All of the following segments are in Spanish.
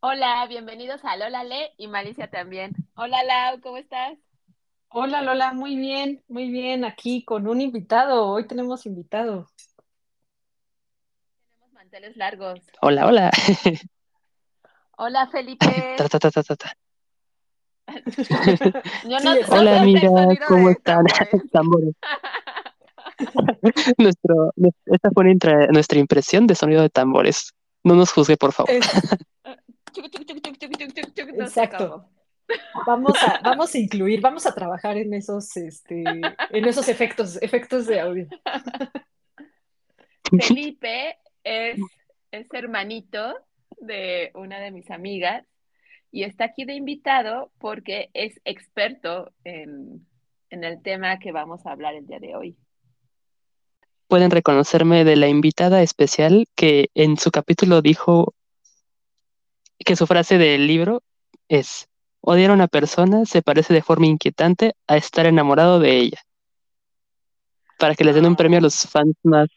Hola, bienvenidos a Lola Le y Malicia también. Hola Lau, ¿cómo estás? Hola Lola, muy bien, muy bien, aquí con un invitado. Hoy tenemos invitado. Tenemos manteles largos. Hola, hola. Hola Felipe. Ta, ta, ta, ta, ta, ta. Yo no, no Hola sonido ¿cómo están? tambores. Tambores. Nuestro, esta fue nuestra, nuestra impresión de sonido de tambores. No nos juzgue, por favor. Es- Chuc, chuc, chuc, exacto. Vamos a, vamos a incluir, vamos a trabajar en esos, este, en esos efectos, efectos de audio. Felipe es, es hermanito de una de mis amigas y está aquí de invitado porque es experto en, en el tema que vamos a hablar el día de hoy. Pueden reconocerme de la invitada especial que en su capítulo dijo que su frase del libro es, odiar a una persona se parece de forma inquietante a estar enamorado de ella. Para que les den un premio a los fans más,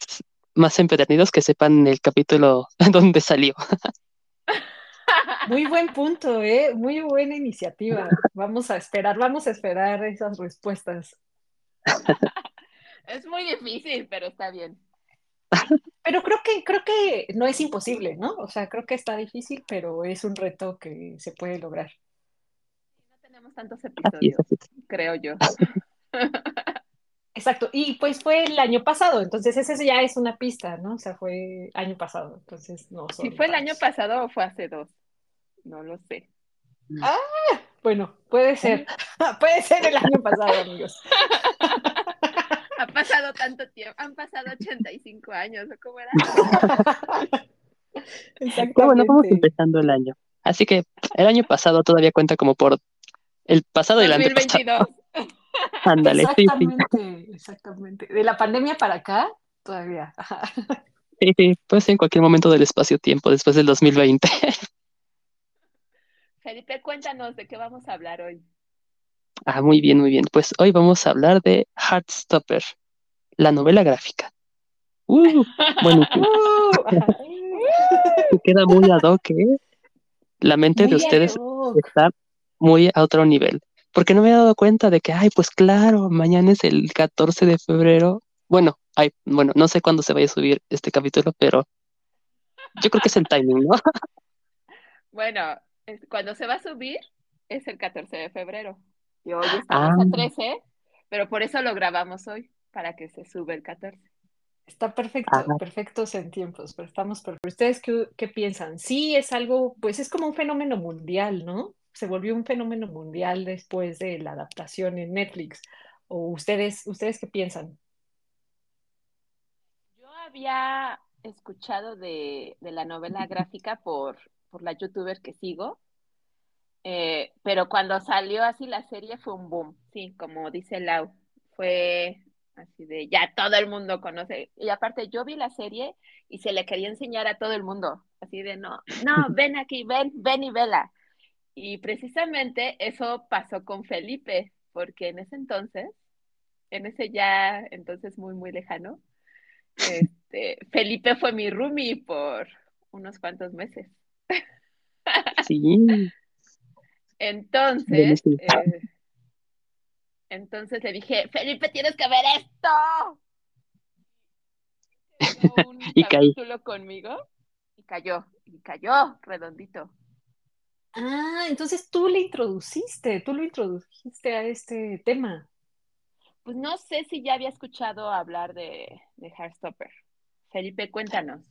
más empedernidos que sepan el capítulo donde salió. Muy buen punto, ¿eh? Muy buena iniciativa. Vamos a esperar, vamos a esperar esas respuestas. Es muy difícil, pero está bien. Pero creo que, creo que no es imposible, ¿no? O sea, creo que está difícil, pero es un reto que se puede lograr. No tenemos tantos Así es, episodios, así es. creo yo. Exacto, y pues fue el año pasado, entonces ese ya es una pista, ¿no? O sea, fue año pasado, entonces no Si fue el año pasado o fue hace dos, no lo sé. Bueno, puede ser, puede ser el año pasado, amigos. Ha pasado tanto tiempo, han pasado 85 años, ¿o cómo era? Pero bueno, vamos Exactamente. empezando el año. Así que el año pasado todavía cuenta como por el pasado y el antepasado. 2022. Ándale, sí, sí, Exactamente, exactamente. De la pandemia para acá, todavía. sí, sí, puede ser en cualquier momento del espacio-tiempo después del 2020. Felipe, cuéntanos de qué vamos a hablar hoy. Ah, muy bien, muy bien. Pues hoy vamos a hablar de Heartstopper, la novela gráfica. Uh, bueno, Uh, que queda muy ad hoc, ¿eh? La mente de ustedes está muy a otro nivel. Porque no me he dado cuenta de que, ay, pues claro, mañana es el 14 de febrero. Bueno, ay, bueno, no sé cuándo se vaya a subir este capítulo, pero yo creo que es el timing, ¿no? Bueno, cuando se va a subir es el 14 de febrero. Y hoy estamos Ah, a 13, pero por eso lo grabamos hoy, para que se sube el 14. Está perfecto, ah, perfectos en tiempos, pero estamos perfectos. ¿Ustedes qué, qué piensan? Sí, es algo, pues es como un fenómeno mundial, ¿no? Se volvió un fenómeno mundial después de la adaptación en Netflix. ¿O ustedes, ustedes qué piensan? Yo había escuchado de, de la novela gráfica por, por la youtuber que sigo, eh, pero cuando salió así la serie fue un boom, sí, como dice Lau, fue así de ya todo el mundo conoce. Y aparte yo vi la serie y se le quería enseñar a todo el mundo, así de no, no, ven aquí, ven, ven y vela. Y precisamente eso pasó con Felipe, porque en ese entonces, en ese ya entonces muy, muy lejano, este, Felipe fue mi roomie por unos cuantos meses. sí, Entonces, eh, entonces le dije, Felipe, tienes que ver esto. Un Y caí. capítulo conmigo y cayó, y cayó redondito. Ah, entonces tú le introduciste, tú lo introdujiste a este tema. Pues no sé si ya había escuchado hablar de, de Heartstopper. Felipe, cuéntanos.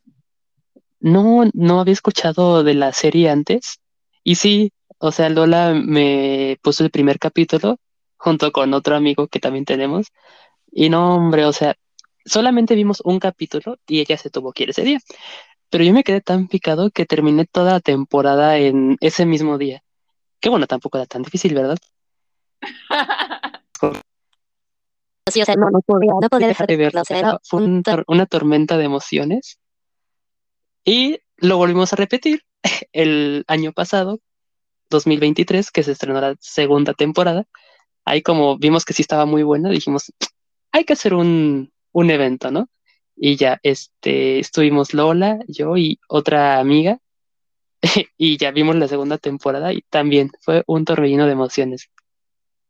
No, no había escuchado de la serie antes. Y sí, o sea, Lola me puso el primer capítulo junto con otro amigo que también tenemos. Y no, hombre, o sea, solamente vimos un capítulo y ella se tuvo que ir ese día. Pero yo me quedé tan picado que terminé toda la temporada en ese mismo día. Que bueno, tampoco era tan difícil, ¿verdad? Sí, o sea, No, podía, no podía dejar de verlo. verlo. o sea, era- fue un tor- una tormenta de emociones. Y lo volvimos a repetir el año pasado, 2023, que se estrenó la segunda temporada. Ahí como vimos que sí estaba muy buena, dijimos, hay que hacer un, un evento, ¿no? Y ya, este, estuvimos Lola, yo y otra amiga. y ya vimos la segunda temporada y también fue un torbellino de emociones.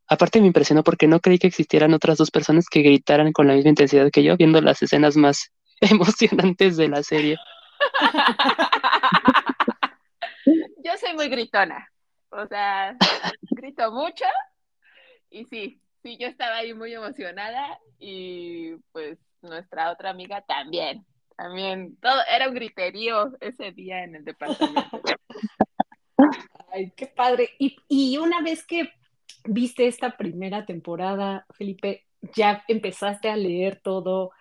Aparte me impresionó porque no creí que existieran otras dos personas que gritaran con la misma intensidad que yo viendo las escenas más emocionantes de la serie. Yo soy muy gritona, o sea, grito mucho y sí, sí, yo estaba ahí muy emocionada y pues nuestra otra amiga también, también, todo era un griterío ese día en el departamento. Ay, qué padre. Y, y una vez que viste esta primera temporada, Felipe, ya empezaste a leer todo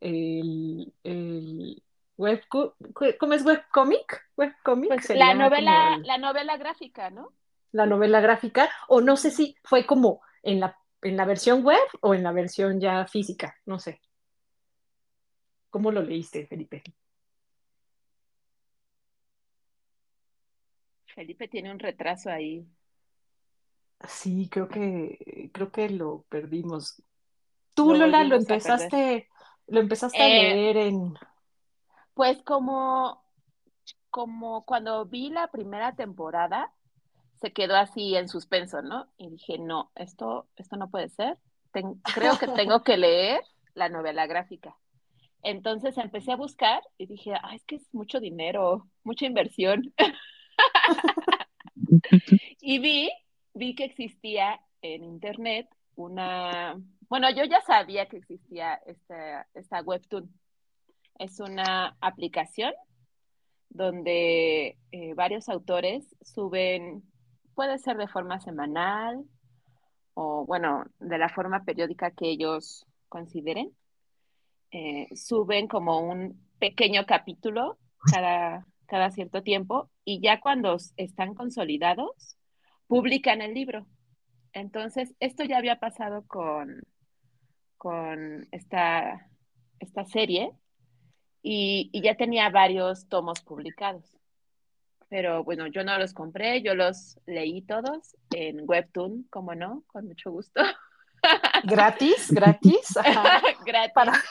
el, el web, ¿cómo es webcomic? Webcomic. Pues la novela, el- la novela gráfica, ¿no? La novela gráfica, o no sé si fue como en la, en la versión web o en la versión ya física, no sé. ¿Cómo lo leíste, Felipe? Felipe tiene un retraso ahí. Sí, creo que creo que lo perdimos. Tú, Lo Lola, lo empezaste, lo empezaste a Eh, leer en Pues como, como cuando vi la primera temporada, se quedó así en suspenso, ¿no? Y dije, no, esto, esto no puede ser. Ten- creo que tengo que leer la novela gráfica. Entonces empecé a buscar y dije, ah, es que es mucho dinero, mucha inversión. Y vi, vi que existía en internet una, bueno, yo ya sabía que existía esta, esta webtoon. Es una aplicación donde eh, varios autores suben, puede ser de forma semanal o, bueno, de la forma periódica que ellos consideren. Eh, suben como un pequeño capítulo cada, cada cierto tiempo y ya cuando están consolidados, publican el libro. Entonces, esto ya había pasado con, con esta, esta serie y, y ya tenía varios tomos publicados. Pero bueno, yo no los compré, yo los leí todos en Webtoon, como no, con mucho gusto. gratis, gratis, ajá, gratis, Para-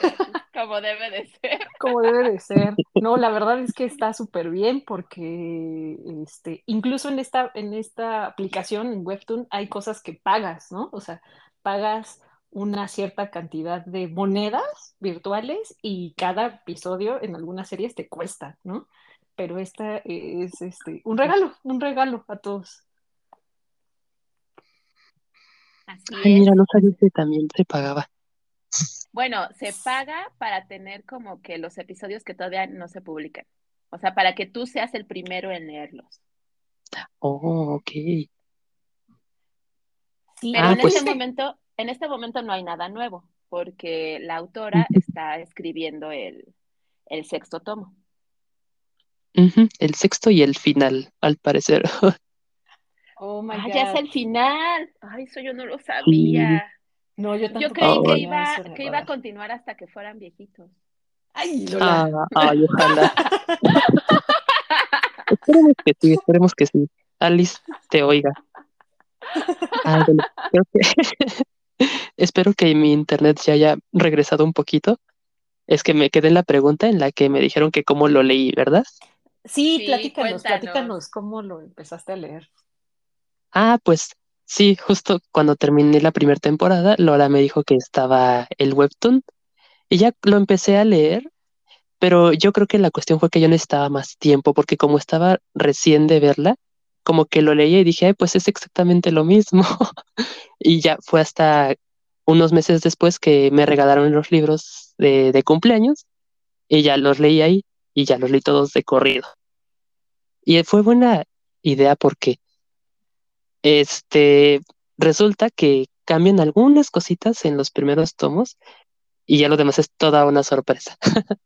como debe de ser. como debe de ser. No, la verdad es que está súper bien porque este, incluso en esta, en esta aplicación, en Webtoon, hay cosas que pagas, ¿no? O sea, pagas una cierta cantidad de monedas virtuales y cada episodio en algunas series te cuesta, ¿no? Pero esta es este, un regalo, un regalo a todos. Así Ay, es. mira, no sabía que también se pagaba. Bueno, se paga para tener como que los episodios que todavía no se publican. O sea, para que tú seas el primero en leerlos. Oh, ok. Sí, Pero Ah, en pues- este momento, en este momento no hay nada nuevo, porque la autora está escribiendo el, el sexto tomo. Ujú, El sexto y el final, al parecer. Oh my Ah, God. ya es el final. Ay, eso yo no lo sabía. No, yo Yo tampoco creí Oh. que tenía iba, eso que iba a continuar hasta que fueran viejitos. Ay, Lola. Ah, ay, ojalá. Esperemos que sí, esperemos que sí. Alice te oiga. Ah, bueno, creo que espero que mi internet ya haya regresado un poquito. Es que me quedé en la pregunta en la que me dijeron que cómo lo leí, ¿verdad? Sí, Sí, platícanos, cuéntanos. platícanos cómo lo empezaste a leer. Ah, pues sí, justo cuando terminé la primera temporada, Lola me dijo que estaba el webtoon y ya lo empecé a leer, pero yo creo que la cuestión fue que yo necesitaba más tiempo porque como estaba recién de verla, como que lo leía y dije, "Ay, pues es exactamente lo mismo. Y ya fue hasta unos meses después que me regalaron los libros de, de cumpleaños y ya los leí ahí y ya los leí todos de corrido. Y fue buena idea porque este resulta que cambian algunas cositas en los primeros tomos y ya lo demás es toda una sorpresa.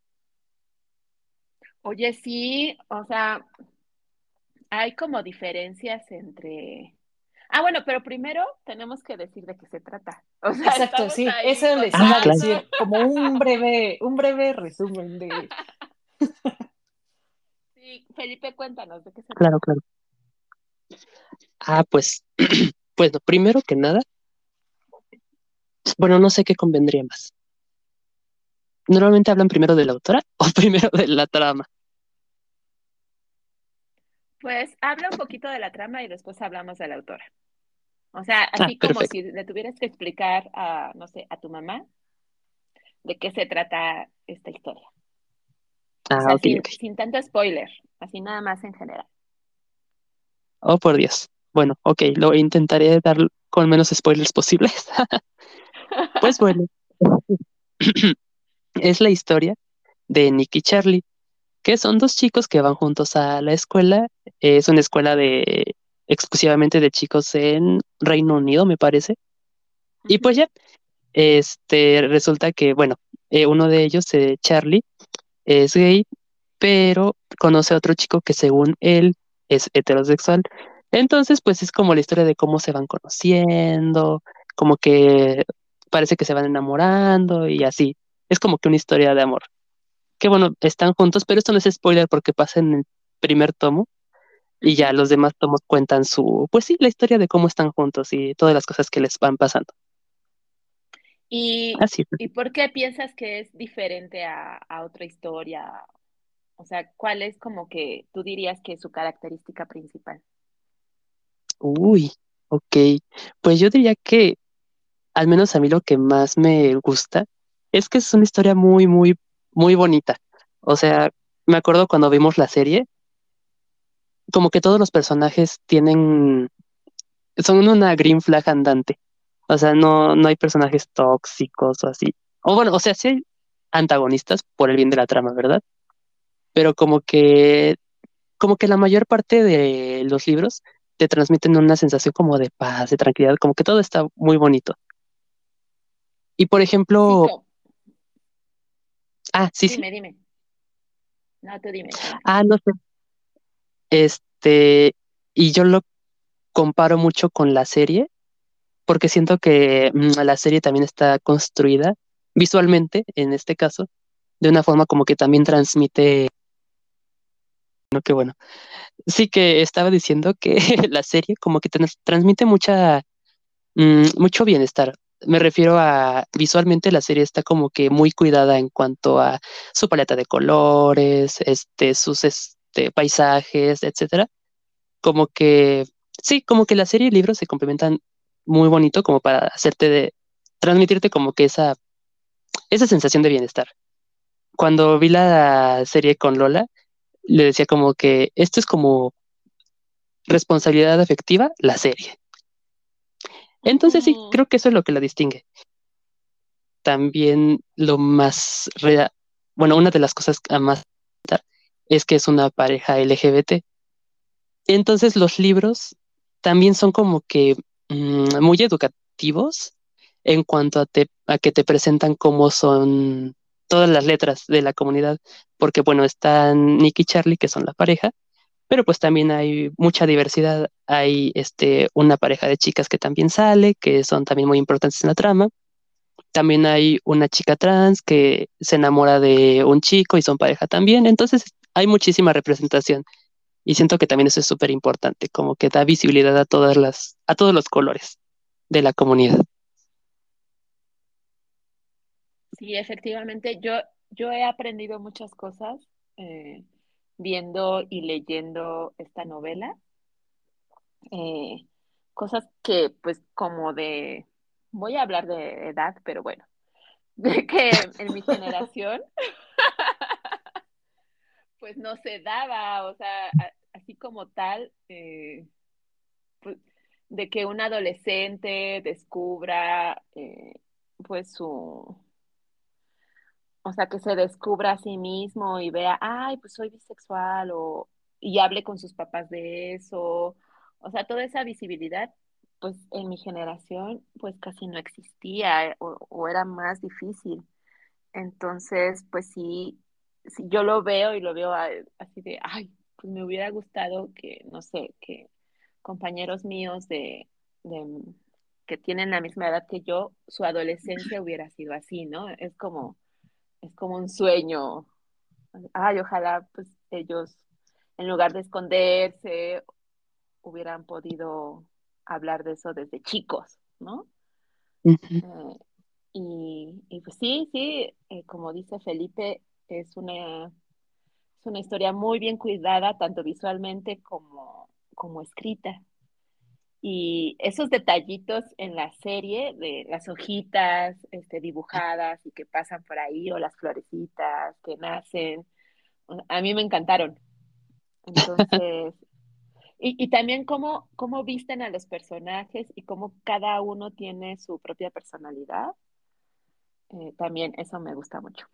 Oye, sí, o sea, hay como diferencias entre... Ah, bueno, pero primero tenemos que decir de qué se trata. O sea, Exacto, sí, ahí eso les contando. iba a decir, como un breve, un breve resumen de Sí, Felipe, cuéntanos de qué se trata. Claro, claro. Ah, pues, bueno, primero que nada, bueno, no sé qué convendría más. Normalmente hablan primero de la autora o primero de la trama. Pues habla un poquito de la trama y después hablamos de la autora. O sea, Ah, así como si le tuvieras que explicar a, no sé, a tu mamá de qué se trata esta historia. O Ah, sea, sin tanto spoiler, así nada más en general. Oh, por Dios. Bueno, ok, lo intentaré dar con menos spoilers posibles. Pues bueno, es la historia de Nick y Charlie, que son dos chicos que van juntos a la escuela. Es una escuela de exclusivamente de chicos en Reino Unido, me parece. Y pues ya, este, resulta que, bueno, eh, uno de ellos, eh, Charlie, es gay, pero conoce a otro chico que según él es heterosexual. Entonces, pues es como la historia de cómo se van conociendo, como que parece que se van enamorando y así. Es como que una historia de amor. Que bueno, están juntos, pero esto no es spoiler porque pasa en el primer tomo y ya los demás tomos cuentan su, pues sí, la historia de cómo están juntos y todas las cosas que les van pasando. ¿Y, Así. ¿Y por qué piensas que es diferente a, a otra historia? O sea, ¿cuál es como que tú dirías que es su característica principal? Uy, ok. Pues yo diría que al menos a mí lo que más me gusta es que es una historia muy, muy, muy bonita. O sea, me acuerdo cuando vimos la serie, como que todos los personajes tienen, son una green flag andante. O sea, no, no hay personajes tóxicos o así. O bueno, o sea, sí hay antagonistas por el bien de la trama, ¿verdad? Pero como que, como que la mayor parte de los libros te transmiten una sensación como de paz, de tranquilidad, como que todo está muy bonito. Y por ejemplo, ah, sí, sí. dime, dime. No, tú dime. dime. Ah, no sé. Este, y yo lo comparo mucho con la serie, porque siento que mm, la serie también está construida visualmente, en este caso, de una forma como que también transmite, no, que bueno. Sí que estaba diciendo que la serie como que trans- transmite mucha, mm, mucho bienestar. Me refiero a visualmente la serie está como que muy cuidada en cuanto a su paleta de colores, este, sus este, paisajes, etcétera. Como que, sí, como que la serie y el libro se complementan muy bonito como para hacerte de, transmitirte como que esa, esa sensación de bienestar. Cuando vi la serie con Lola, le decía como que esto es como responsabilidad afectiva, la serie. Entonces sí, creo que eso es lo que la distingue. También lo más, bueno, una de las cosas a más es que es una pareja LGBT. Entonces los libros también son como que mm, muy educativos en cuanto a, que te presentan cómo son todas las letras de la comunidad, porque bueno, están Nick y Charlie, que son la pareja, pero pues también hay mucha diversidad. Hay este, una pareja de chicas que también sale, que son también muy importantes en la trama. También hay una chica trans que se enamora de un chico y son pareja también. Entonces hay muchísima representación y siento que también eso es súper importante, como que da visibilidad a todas las, a todos los colores de la comunidad. Sí, efectivamente, yo, yo he aprendido muchas cosas eh, viendo y leyendo esta novela. eh, cosas que, pues, como de, voy a hablar de edad, pero bueno, de que en mi generación, pues no se daba, o sea, así como tal, eh, pues, de que un adolescente descubra, eh, pues, su O sea, que se descubra a sí mismo y vea, ay, pues soy bisexual o y hable con sus papás de eso. O sea, toda esa visibilidad, pues en mi generación, pues casi no existía o, o era más difícil. Entonces, pues sí, sí, yo lo veo y lo veo así de, ay, pues me hubiera gustado que, no sé, que compañeros míos de, de que tienen la misma edad que yo, su adolescencia hubiera sido así, ¿no? Es como es como un sueño. Ay, ojalá pues ellos, en lugar de esconderse, hubieran podido hablar de eso desde chicos, ¿no? Eh, y, y, pues sí, sí, eh, como dice Felipe, es una, es una historia muy bien cuidada, tanto visualmente como, como escrita. Y esos detallitos en la serie de las hojitas este, dibujadas y que pasan por ahí, o las florecitas que nacen, a mí me encantaron. Entonces, y, y también cómo, cómo visten a los personajes y cómo cada uno tiene su propia personalidad. Eh, también eso me gusta mucho.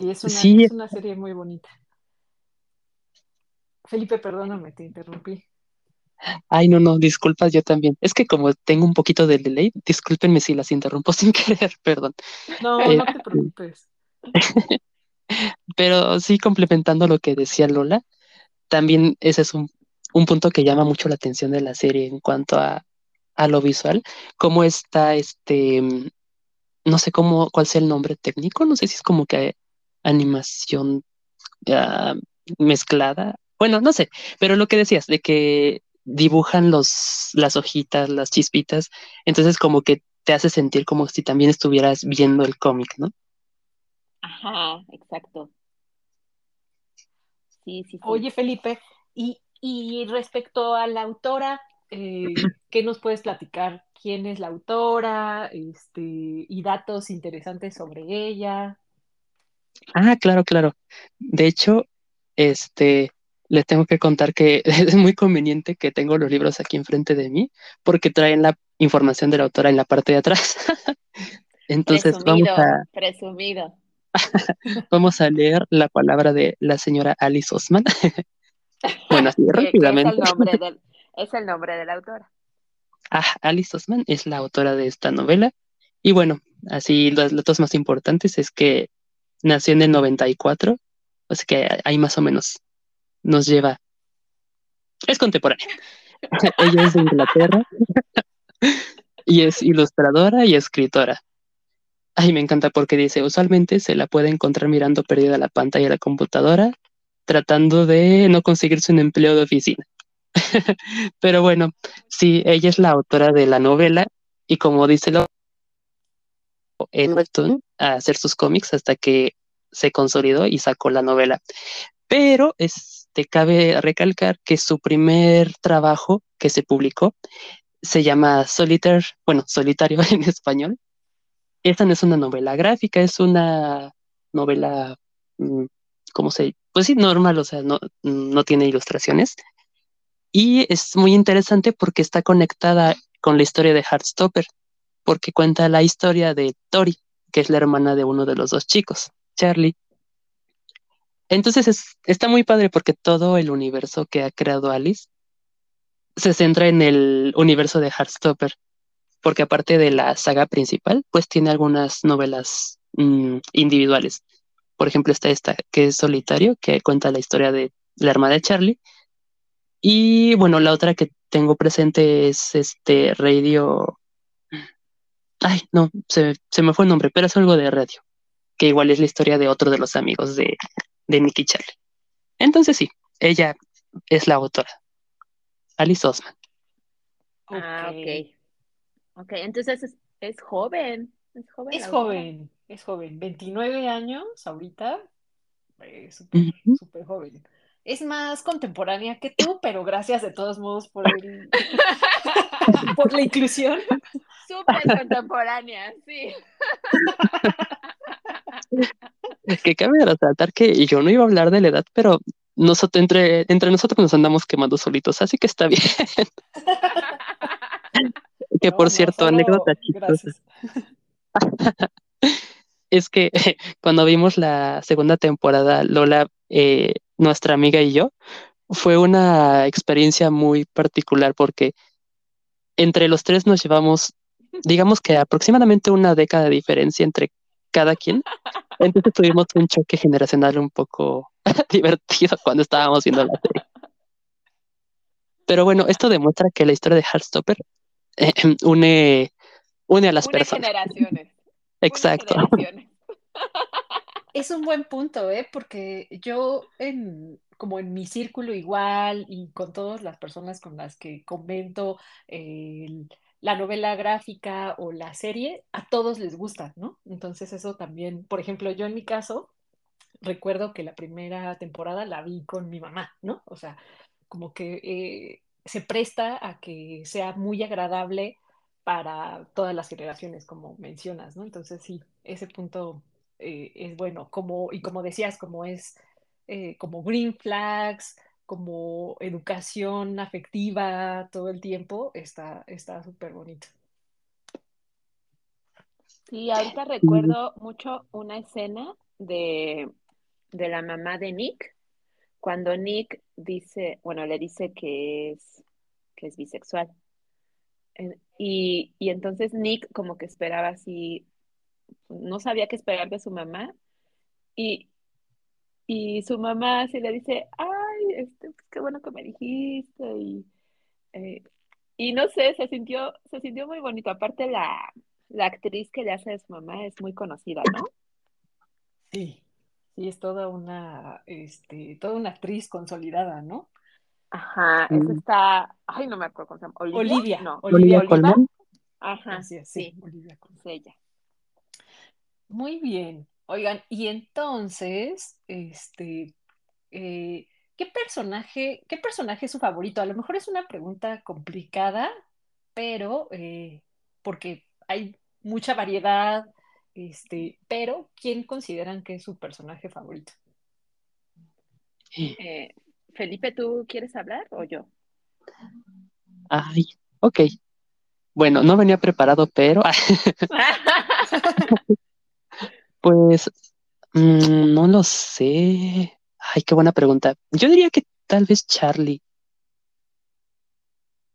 Y es una, Sí. es una serie muy bonita. Felipe, perdóname, te interrumpí. Ay, no, no, disculpas, yo también. Es que como tengo un poquito de delay, discúlpenme si las interrumpo sin querer, perdón. No, Eh, no te preocupes. Pero sí, complementando lo que decía Lola, también ese es un, un punto que llama mucho la atención de la serie en cuanto a, a lo visual, cómo está este, mm, no sé cómo, cuál sea el nombre técnico, no sé si es como que animación mezclada, bueno, no sé, pero lo que decías, de que dibujan los, las hojitas, las chispitas, entonces como que te hace sentir como si también estuvieras viendo el cómic, ¿no? Ajá, exacto. Sí, sí, sí. Oye, Felipe, y, y respecto a la autora, eh, ¿qué nos puedes platicar? ¿Quién es la autora? Este, y datos interesantes sobre ella. Ah, claro, claro. De hecho, este, les tengo que contar que es muy conveniente que tengo los libros aquí enfrente de mí, porque traen la información de la autora en la parte de atrás. Entonces, vamos a, presumido. vamos a leer la palabra de la señora Alice Osman. Bueno, así que es rápidamente. el nombre del, es el nombre de la autora. Ah, Alice Osman es la autora de esta novela. Y bueno, así los datos más importantes es que nació en el 94, o sea que ahí más o menos nos lleva. Es contemporánea. Ella es de Inglaterra y es ilustradora y escritora. Ay, me encanta porque dice, usualmente se la puede encontrar mirando perdida la pantalla de la computadora, tratando de no conseguirse un empleo de oficina. Pero bueno, sí, ella es la autora de la novela y como dice lo en Webtoon a hacer sus cómics hasta que se consolidó y sacó la novela. Pero este cabe recalcar que su primer trabajo que se publicó se llama Solitaire, bueno, solitario en español. Esta no es una novela gráfica, es una novela, mm, ¿cómo se? Pues sí, normal, o sea, no, no tiene ilustraciones. Y es muy interesante porque está conectada con la historia de Heartstopper, porque cuenta la historia de Tori, que es la hermana de uno de los dos chicos, Charlie. Entonces es, está muy padre porque todo el universo que ha creado Alice se centra en el universo de Heartstopper, porque aparte de la saga principal, pues tiene algunas novelas mm, individuales. Por ejemplo, está esta que es Solitario, que cuenta la historia de la hermana de Charlie. Y bueno, la otra que tengo presente es este Radio. Ay, no, se, se me fue el nombre, pero es algo de radio, que igual es la historia de otro de los amigos de, de Nicky Charlie. Entonces sí, ella es la autora, Alice Osman. Ah, Ok. ok. Ok, entonces es, es joven. Es joven. Es joven, es joven. 29 años ahorita. eh, súper joven. Es más contemporánea que tú, pero gracias de todos modos por el, por la inclusión. Súper contemporánea, sí. Que cabe resaltar que yo no iba a hablar de la edad, pero nosotros, entre, entre nosotros nos andamos quemando solitos, así que está bien. Que No, por cierto, anécdota. Es que cuando vimos la segunda temporada, Lola, eh, nuestra amiga y yo, fue una experiencia muy particular porque entre los tres nos llevamos, digamos que aproximadamente una década de diferencia entre cada quien. Entonces tuvimos un choque generacional un poco divertido cuando estábamos viendo la serie. Pero bueno, esto demuestra que la historia de Heartstopper eh, une, une a las Une personas. generaciones. une Exacto. generaciones. Es un buen punto, ¿eh? Porque yo, en, como en mi círculo igual y con todas las personas con las que comento el- la novela gráfica o la serie, a todos les gusta, ¿no? Entonces eso también, por ejemplo, yo en mi caso, recuerdo que la primera temporada la vi con mi mamá, ¿no? O sea, como que eh, se presta a que sea muy agradable para todas las generaciones, como mencionas, ¿no? Entonces sí, ese punto eh, es bueno, como, y como decías, como es eh, como green flags, como educación afectiva todo el tiempo, está súper bonito. Sí, ahorita recuerdo mucho una escena de, de la mamá de Nick, cuando Nick dice, bueno, le dice que es, que es bisexual. Y, y entonces Nick como que esperaba así, no sabía qué esperar de su mamá. Y, y su mamá sí le dice, ay, este, pues qué bueno que me dijiste. Y, eh, y no sé, se sintió, se sintió muy bonito. Aparte la, la actriz que le hace a su mamá es muy conocida, ¿no? Sí, sí, es toda una, este, toda una actriz consolidada, ¿no? Ajá, esa está, ay, no me acuerdo cómo se llama. Olivia. Olivia, no. Olivia, Colman. Ajá, Así es, sí, Olivia Colman. es ella. Muy bien. Oigan, y entonces, este, eh, ¿qué personaje, qué personaje es su favorito? A lo mejor es una pregunta complicada, pero eh, porque hay mucha variedad, este, pero ¿quién consideran que es su personaje favorito? Eh, Felipe, ¿tú quieres hablar o yo? Ay, ok. Bueno, no venía preparado, pero pues mm, no lo sé. Ay, qué buena pregunta. Yo diría que tal vez Charlie.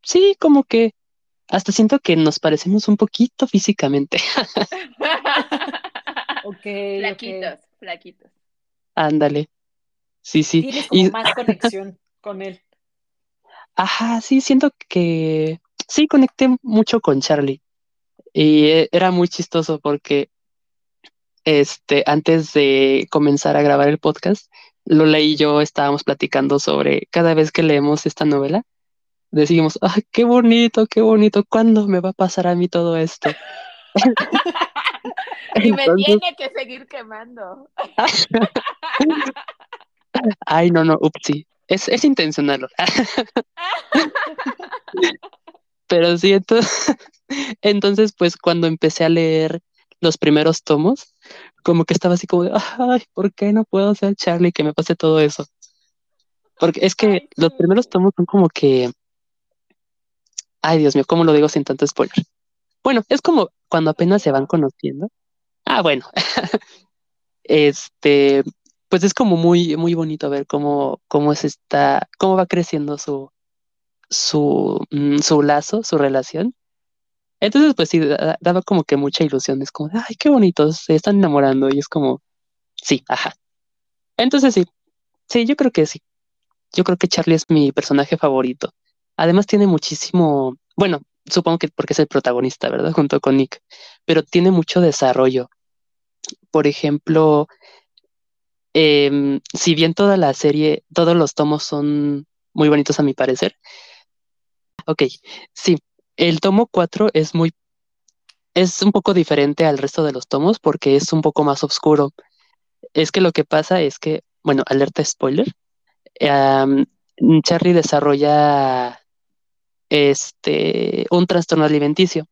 Sí, como que hasta siento que nos parecemos un poquito físicamente. Ok, flaquitos, flaquitos. Ándale. Sí, sí. Tienes como Y, más conexión con él. ajá, sí, siento que sí conecté mucho con Charlie. Y eh, era muy chistoso porque este, antes de comenzar a grabar el podcast, Lola y yo estábamos platicando sobre cada vez que leemos esta novela, decimos, ¡ay, qué bonito, qué bonito! ¿Cuándo me va a pasar a mí todo esto? Y me Entonces, tiene que seguir quemando. ay, no, no, upsi. Es, es intencional. Pero sí, entonces, entonces, pues cuando empecé a leer los primeros tomos, como que estaba así como de, ay, ¿por qué no puedo ser Charlie que me pase todo eso? Porque es que Ay, los primeros tomos son como que, ay, Dios mío, ¿cómo lo digo sin tanto spoiler? Bueno, es como cuando apenas se van conociendo. Ah, bueno, este, pues es como muy, muy bonito ver cómo, cómo es esta, cómo va creciendo su, su, mm, su lazo, su relación. Entonces, pues sí, da- daba como que mucha ilusión. Es como, ay, qué bonitos, se están enamorando. Y es como, sí, ajá. Entonces sí, sí, yo creo que sí. Yo creo que Charlie es mi personaje favorito. Además tiene muchísimo, bueno, supongo que porque es el protagonista, ¿verdad? Junto con Nick, pero tiene mucho desarrollo. Por ejemplo, em, si bien toda la serie, todos los tomos son muy bonitos a mi parecer. Ok, sí, el tomo 4 es muy, es un poco diferente al resto de los tomos porque es un poco más oscuro. Es que lo que pasa es que, bueno, alerta spoiler, em, Charlie desarrolla este un trastorno alimenticio.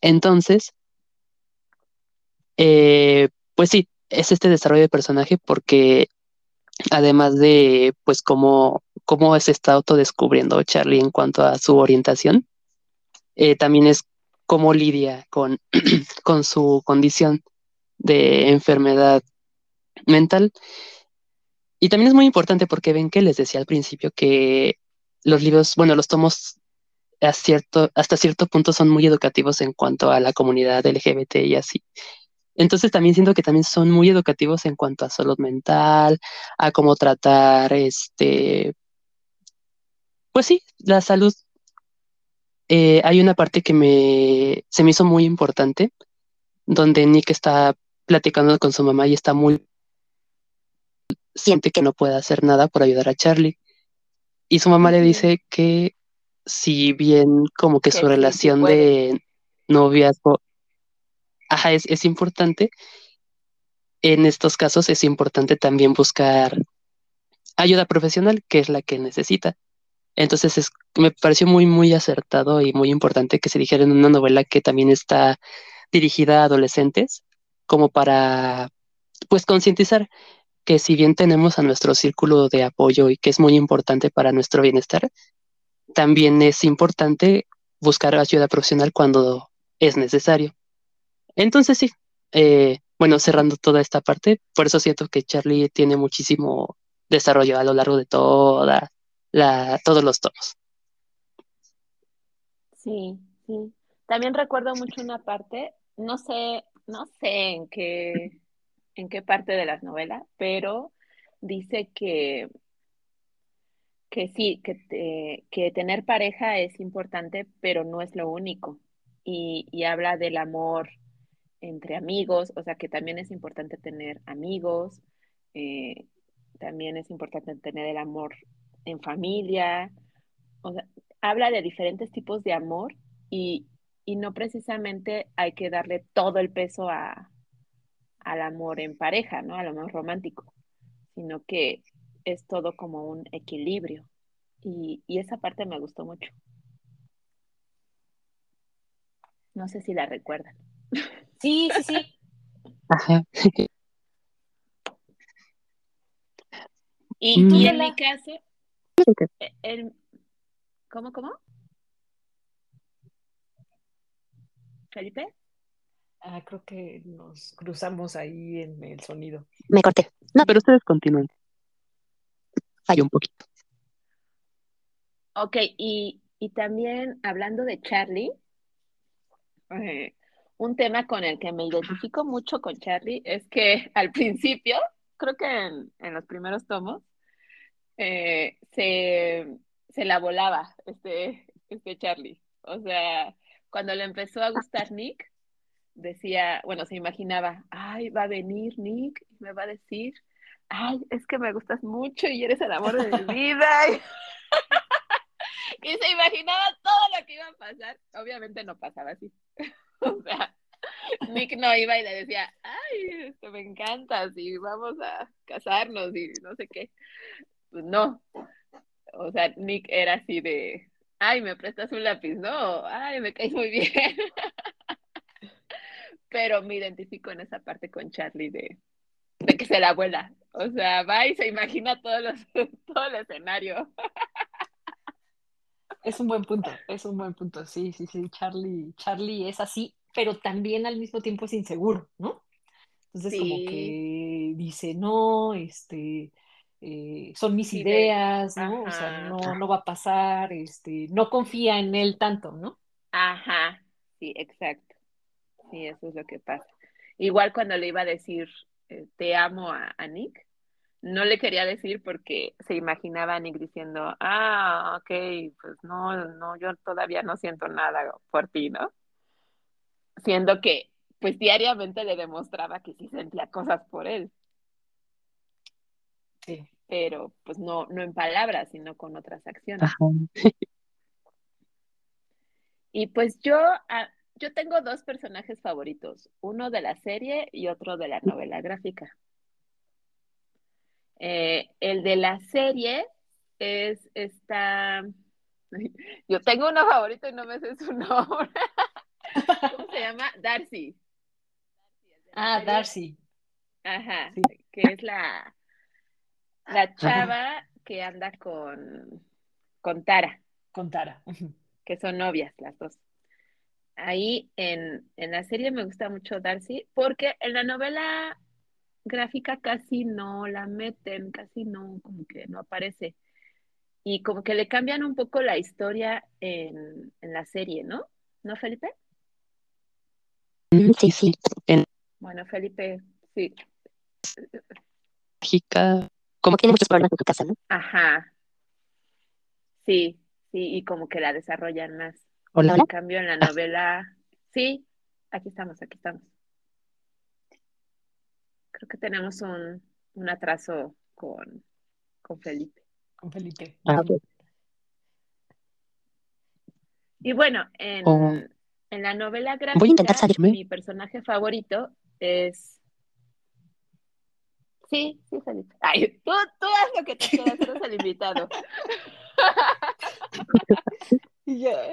Entonces, eh, pues sí, es este desarrollo de personaje porque además de pues cómo, cómo se está autodescubriendo Charlie en cuanto a su orientación, eh, también es cómo lidia con, con su condición de enfermedad mental. Y también es muy importante porque ven que les decía al principio que los libros, bueno, los tomos cierto, hasta cierto punto son muy educativos en cuanto a la comunidad LGBT y así. Entonces también siento que también son muy educativos en cuanto a salud mental, a cómo tratar este, pues sí, la salud. Eh, hay una parte que me se me hizo muy importante, donde Nick está platicando con su mamá y está muy siente que no puede hacer nada por ayudar a Charlie. Y su mamá le dice que si bien como que Que su sí relación de noviazgo ajá, es, es importante, en estos casos es importante también buscar ayuda profesional, que es la que necesita. Entonces es, me pareció muy, muy acertado y muy importante que se dijera en una novela que también está dirigida a adolescentes, como para, pues, concientizar que si bien tenemos a nuestro círculo de apoyo y que es muy importante para nuestro bienestar, también es importante buscar ayuda profesional cuando es necesario. Entonces sí, eh, bueno, cerrando toda esta parte, por eso siento que Charlie tiene muchísimo desarrollo a lo largo de toda la, todos los tomos. Sí, sí. También recuerdo mucho una parte, no sé, no sé en qué, en qué parte de las novelas, pero dice que, que sí, que, que tener pareja es importante, pero no es lo único. Y, y habla del amor entre amigos, o sea que también es importante tener amigos, eh, también es importante tener el amor en familia, o sea, habla de diferentes tipos de amor y, y no precisamente hay que darle todo el peso a, al amor en pareja, ¿no? Al amor romántico, sino que es todo como un equilibrio. Y, y esa parte me gustó mucho. No sé si la recuerdan. Sí, sí, sí. Ajá. Y, Mm. y en mi caso, el, ¿cómo, cómo? ¿Felipe? Ah, creo que nos cruzamos ahí en el sonido. Me corté. No, Pero ustedes continúen. Hay un poquito. Ok, y, y también hablando de Charlie, eh, un tema con el que me identifico mucho con Charlie es que al principio, creo que en, en los primeros tomos, eh, se, la volaba este, este Charlie. O sea, cuando le empezó a gustar Nick, decía, bueno, se imaginaba, ay, va a venir Nick y me va a decir, ay, es que me gustas mucho y eres el amor de mi vida. y se imaginaba todo lo que iba a pasar. Obviamente no pasaba así. o sea, Nick no iba y le decía, ay, esto me encanta, y vamos a casarnos y no sé qué. Pues no. O sea, Nick era así de, ay, me prestas un lápiz, no, ay, me caes muy bien. Pero me identifico en esa parte con Charlie de, de que se la abuela. O sea, va y se imagina todos los, todo el escenario. Es un buen punto, es un buen punto. Sí, sí, sí. Charlie, Charlie es así, pero también al mismo tiempo es inseguro, ¿no? Entonces, como que dice, no, este, eh, son mis ideas, ¿no? O sea, no, no va a pasar, este, no confía en él tanto, ¿no? Ajá, sí, exacto. Sí, eso es lo que pasa. Igual cuando le iba a decir eh, te amo a, a Nick, no le quería decir porque se imaginaba a Nick diciendo, ah, ok, pues no, no, yo todavía no siento nada por ti, ¿no? Siendo que, pues diariamente le demostraba que sí sentía cosas por él, Sí. Pero pues no, no en palabras, sino con otras acciones. Ajá. Y pues yo, ah, yo tengo dos personajes favoritos, uno de la serie y otro de la novela gráfica. Eh, el de la serie es esta... Yo tengo uno favorito y no me sé su nombre. ¿Cómo se llama? Darcy. Ah, Darcy. Ajá, Sí. que es la, la chava que anda con, con Tara, Con Tara. Que son novias las dos. Ahí en, en la serie me gusta mucho Darcy, porque en la novela gráfica casi no la meten, casi no, como que no aparece. Y como que le cambian un poco la historia en, en la serie, ¿no? ¿No, Felipe? Sí, sí. En Bueno, Felipe, sí. mágica, como tiene muchos problemas en tu casa, ¿no? Ajá. Sí, sí, y como que la desarrollan más. hola. En cambio, en la novela, sí, aquí estamos, aquí estamos. Creo que tenemos un, un atraso con, con Felipe. Con Felipe. Ah. Y bueno, en, Oh. en la novela Voy a intentar gráfica, salirme. mi personaje favorito es Sí, sí, Felipe. Ay, tú, tú haz lo que tú quieras, eres el invitado. Ya.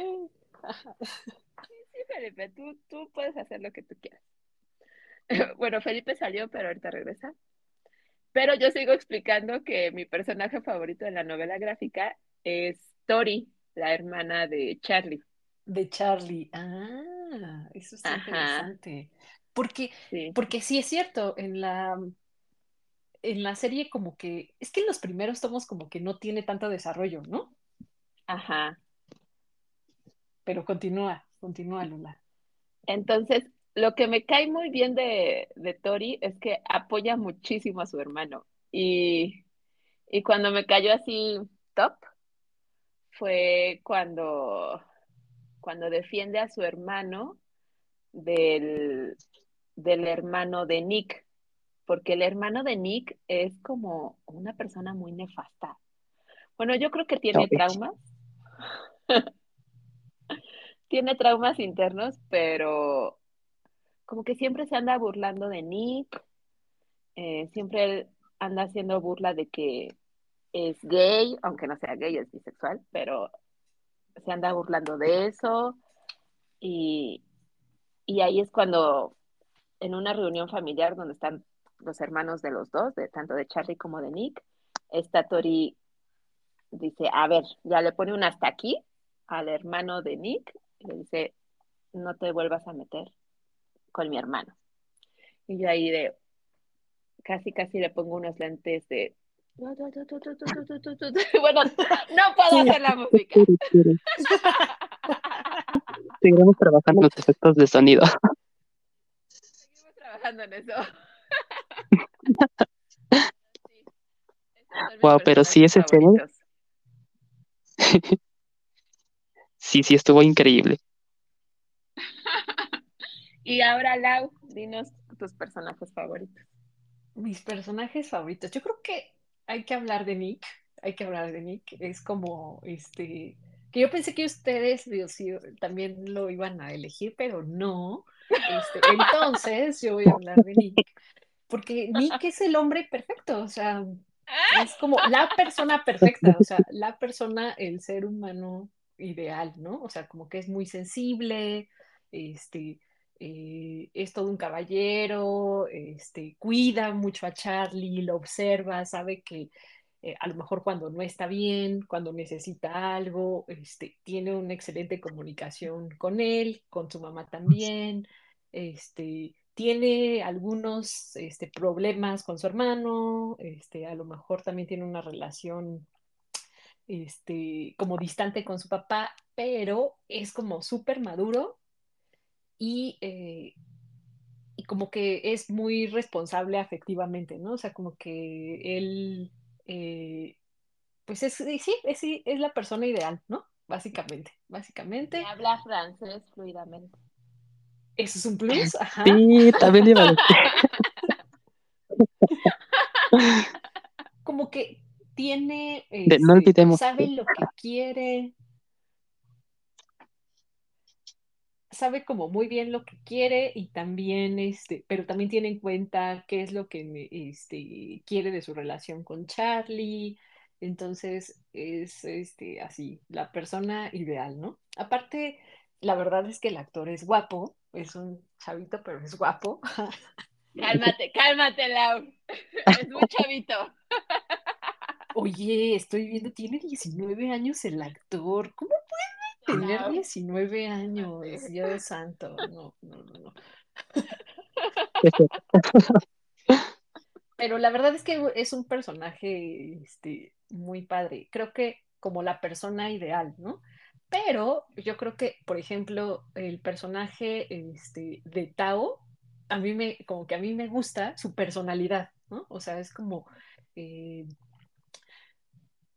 Sí, Felipe, tú, tú puedes hacer lo que tú quieras. Bueno, Felipe salió, pero ahorita regresa. Pero yo sigo explicando que mi personaje favorito de la novela gráfica es Tori, la hermana de Charlie. De Charlie. Ah, eso Ajá. interesante. Porque, Sí, porque sí es cierto, en la, en la serie como que, es que en los primeros tomos como que no tiene tanto desarrollo, ¿no? ajá. Pero continúa, continúa, Lula. Entonces, lo que me cae muy bien de, de Tori es que apoya muchísimo a su hermano. Y, y cuando me cayó así top, fue cuando, cuando defiende a su hermano del, del hermano de Nick, porque el hermano de Nick es como una persona muy nefasta. Bueno, yo creo que tiene traumas, tiene traumas internos, pero como que siempre se anda burlando de Nick, eh, siempre él anda haciendo burla de que es gay, aunque no sea gay, es bisexual, pero se anda burlando de eso. Y, y ahí es cuando en una reunión familiar donde están los hermanos de los dos, de tanto de Charlie como de Nick, esta Tori dice, a ver, ya le pone un hasta aquí al hermano de Nick y le dice, no te vuelvas a meter con mi hermano. Y yo ahí de, casi, casi le pongo unos lentes de... Bueno, no puedo hacer la música. Seguiremos trabajando en los efectos de sonido. Seguimos trabajando en eso. Wow, pero sí, ese favoritos. Sí, sí, estuvo increíble. Y ahora, Lau, dinos tus personajes favoritos. Mis personajes favoritos. Yo creo que hay que hablar de Nick. Hay que hablar de Nick. Es como, este, que yo pensé que ustedes, Dios, sí, también lo iban a elegir, pero no. Este, entonces, yo voy a hablar de Nick. Porque Nick es el hombre perfecto, o sea, es como la persona perfecta, o sea, la persona, el ser humano ideal, ¿no? O sea, como que es muy sensible, este, eh, es todo un caballero, este, cuida mucho a Charlie, lo observa, sabe que eh, a lo mejor cuando no está bien, cuando necesita algo, este, tiene una excelente comunicación con él, con su mamá también, este, tiene algunos este, problemas con su hermano, este, a lo mejor también tiene una relación este, como distante con su papá, pero es como súper maduro y, eh, y como que es muy responsable afectivamente, ¿no? O sea, como que él, eh, pues es, sí, es, sí, es la persona ideal, ¿no? Básicamente, básicamente, habla francés fluidamente. Eso es un plus, ajá. Sí, también iba a decir. como que tiene, De- no este, olvidemos sabe lo que quiere, sabe como muy bien lo que quiere y también, este, pero también tiene en cuenta qué es lo que me- este, quiere de su relación con Charlie. Entonces es este, así, la persona ideal, ¿no? Aparte, la verdad es que el actor es guapo, es un chavito, pero es guapo. Cálmate, cálmate, Lau. Es muy chavito. Oye, estoy viendo, tiene 19 años el actor. ¿Cómo puede tener Lau. 19 años? Dios santo. No, no, no, no. Pero la verdad es que es un personaje este, muy padre. Creo que como la persona ideal, ¿no? Pero yo creo que, por ejemplo, el personaje este, de Tao, a mí me, como que a mí me gusta su personalidad, ¿no? O sea, es como, eh,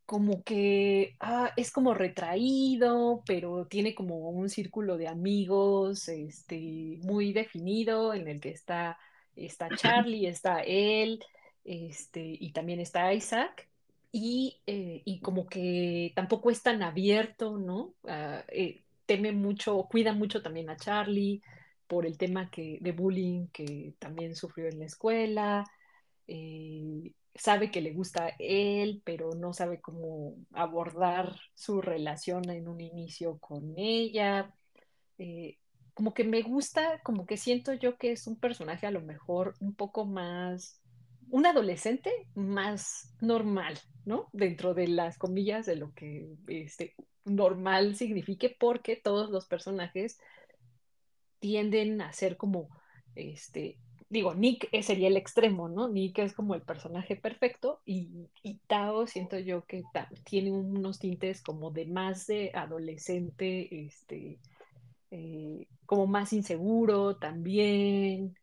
como que ah, es como retraído, pero tiene como un círculo de amigos este, muy definido en el que está, está Charlie, está él, este, y también está Isaac, y, eh, y como que tampoco es tan abierto, ¿no? Ah, eh, teme mucho, cuida mucho también a Charlie por el tema que, de bullying que también sufrió en la escuela. eh, sabe que le gusta él, pero no sabe cómo abordar su relación en un inicio con ella. Como que me gusta, como que siento yo que es un personaje a lo mejor un poco más, un adolescente más normal, ¿no? Dentro de las comillas de lo que este, normal signifique, porque todos los personajes tienden a ser como, este, digo, Nick sería el extremo, ¿no? Nick es como el personaje perfecto y, y Tao siento yo que tiene unos tintes como de más de adolescente, este, eh, como más inseguro también.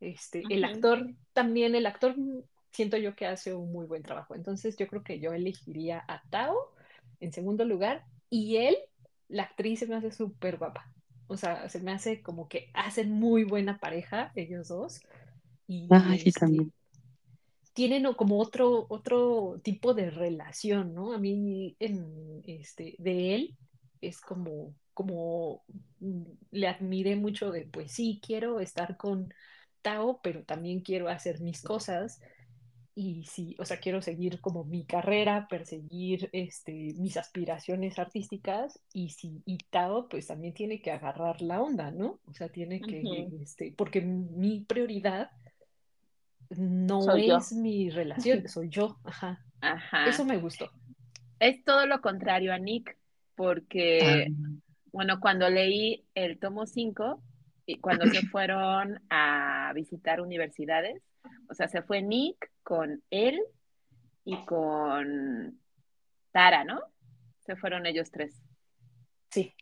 Este, El actor también, el actor siento yo que hace un muy buen trabajo. Entonces yo creo que yo elegiría a Tao en segundo lugar y él, la actriz se me hace súper guapa. O sea, se me hace como que hacen muy buena pareja ellos dos. Y también. Este, tienen como otro, otro tipo de relación, ¿no? A mí, en, este, de él, es como, como mm, le admiré mucho de, pues sí, quiero estar con Tao, pero también quiero hacer mis cosas y sí, o sea, quiero seguir como mi carrera, perseguir este, mis aspiraciones artísticas y si y Tao pues también tiene que agarrar la onda, ¿no? O sea, tiene que, este, porque mi prioridad no es mi relación, soy yo, ajá. Ajá. Eso me gustó. Es todo lo contrario a Nick, porque, ah. bueno, cuando leí el tomo 5, y cuando se fueron a visitar universidades, o sea, se fue Nick con él y con Tara, ¿no? Se fueron ellos tres. Sí.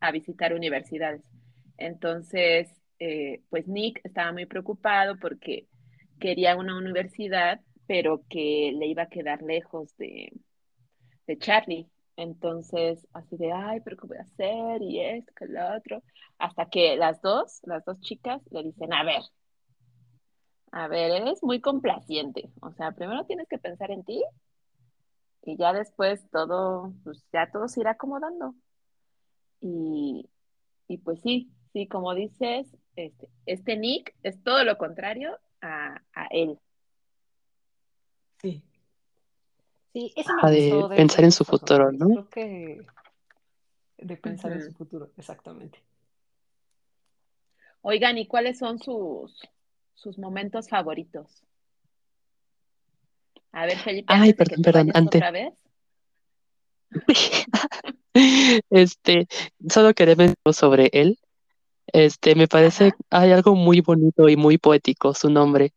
A visitar universidades. Entonces, eh, pues Nick estaba muy preocupado porque quería una universidad, pero que le iba a quedar lejos de, de Charlie. Entonces, así de, ay, pero ¿qué voy a hacer? Y esto, que lo otro. Hasta que las dos, las dos chicas, le dicen, a ver, a ver, eres muy complaciente. O sea, primero tienes que pensar en ti y ya después todo, pues ya todo se irá acomodando. Y, y pues sí, sí, como dices, este, este Nick es todo lo contrario a, a él. Sí. Sí, eso me de, de pensar en su futuro, ¿no? Creo que de pensar en su futuro, exactamente. Oigan, ¿y cuáles son sus, sus momentos favoritos? A ver, Felipe. Ay, perdón, perdón, antes. Otra vez. este, solo quería sobre él. Este, me parece, hay algo muy bonito y muy poético, su nombre.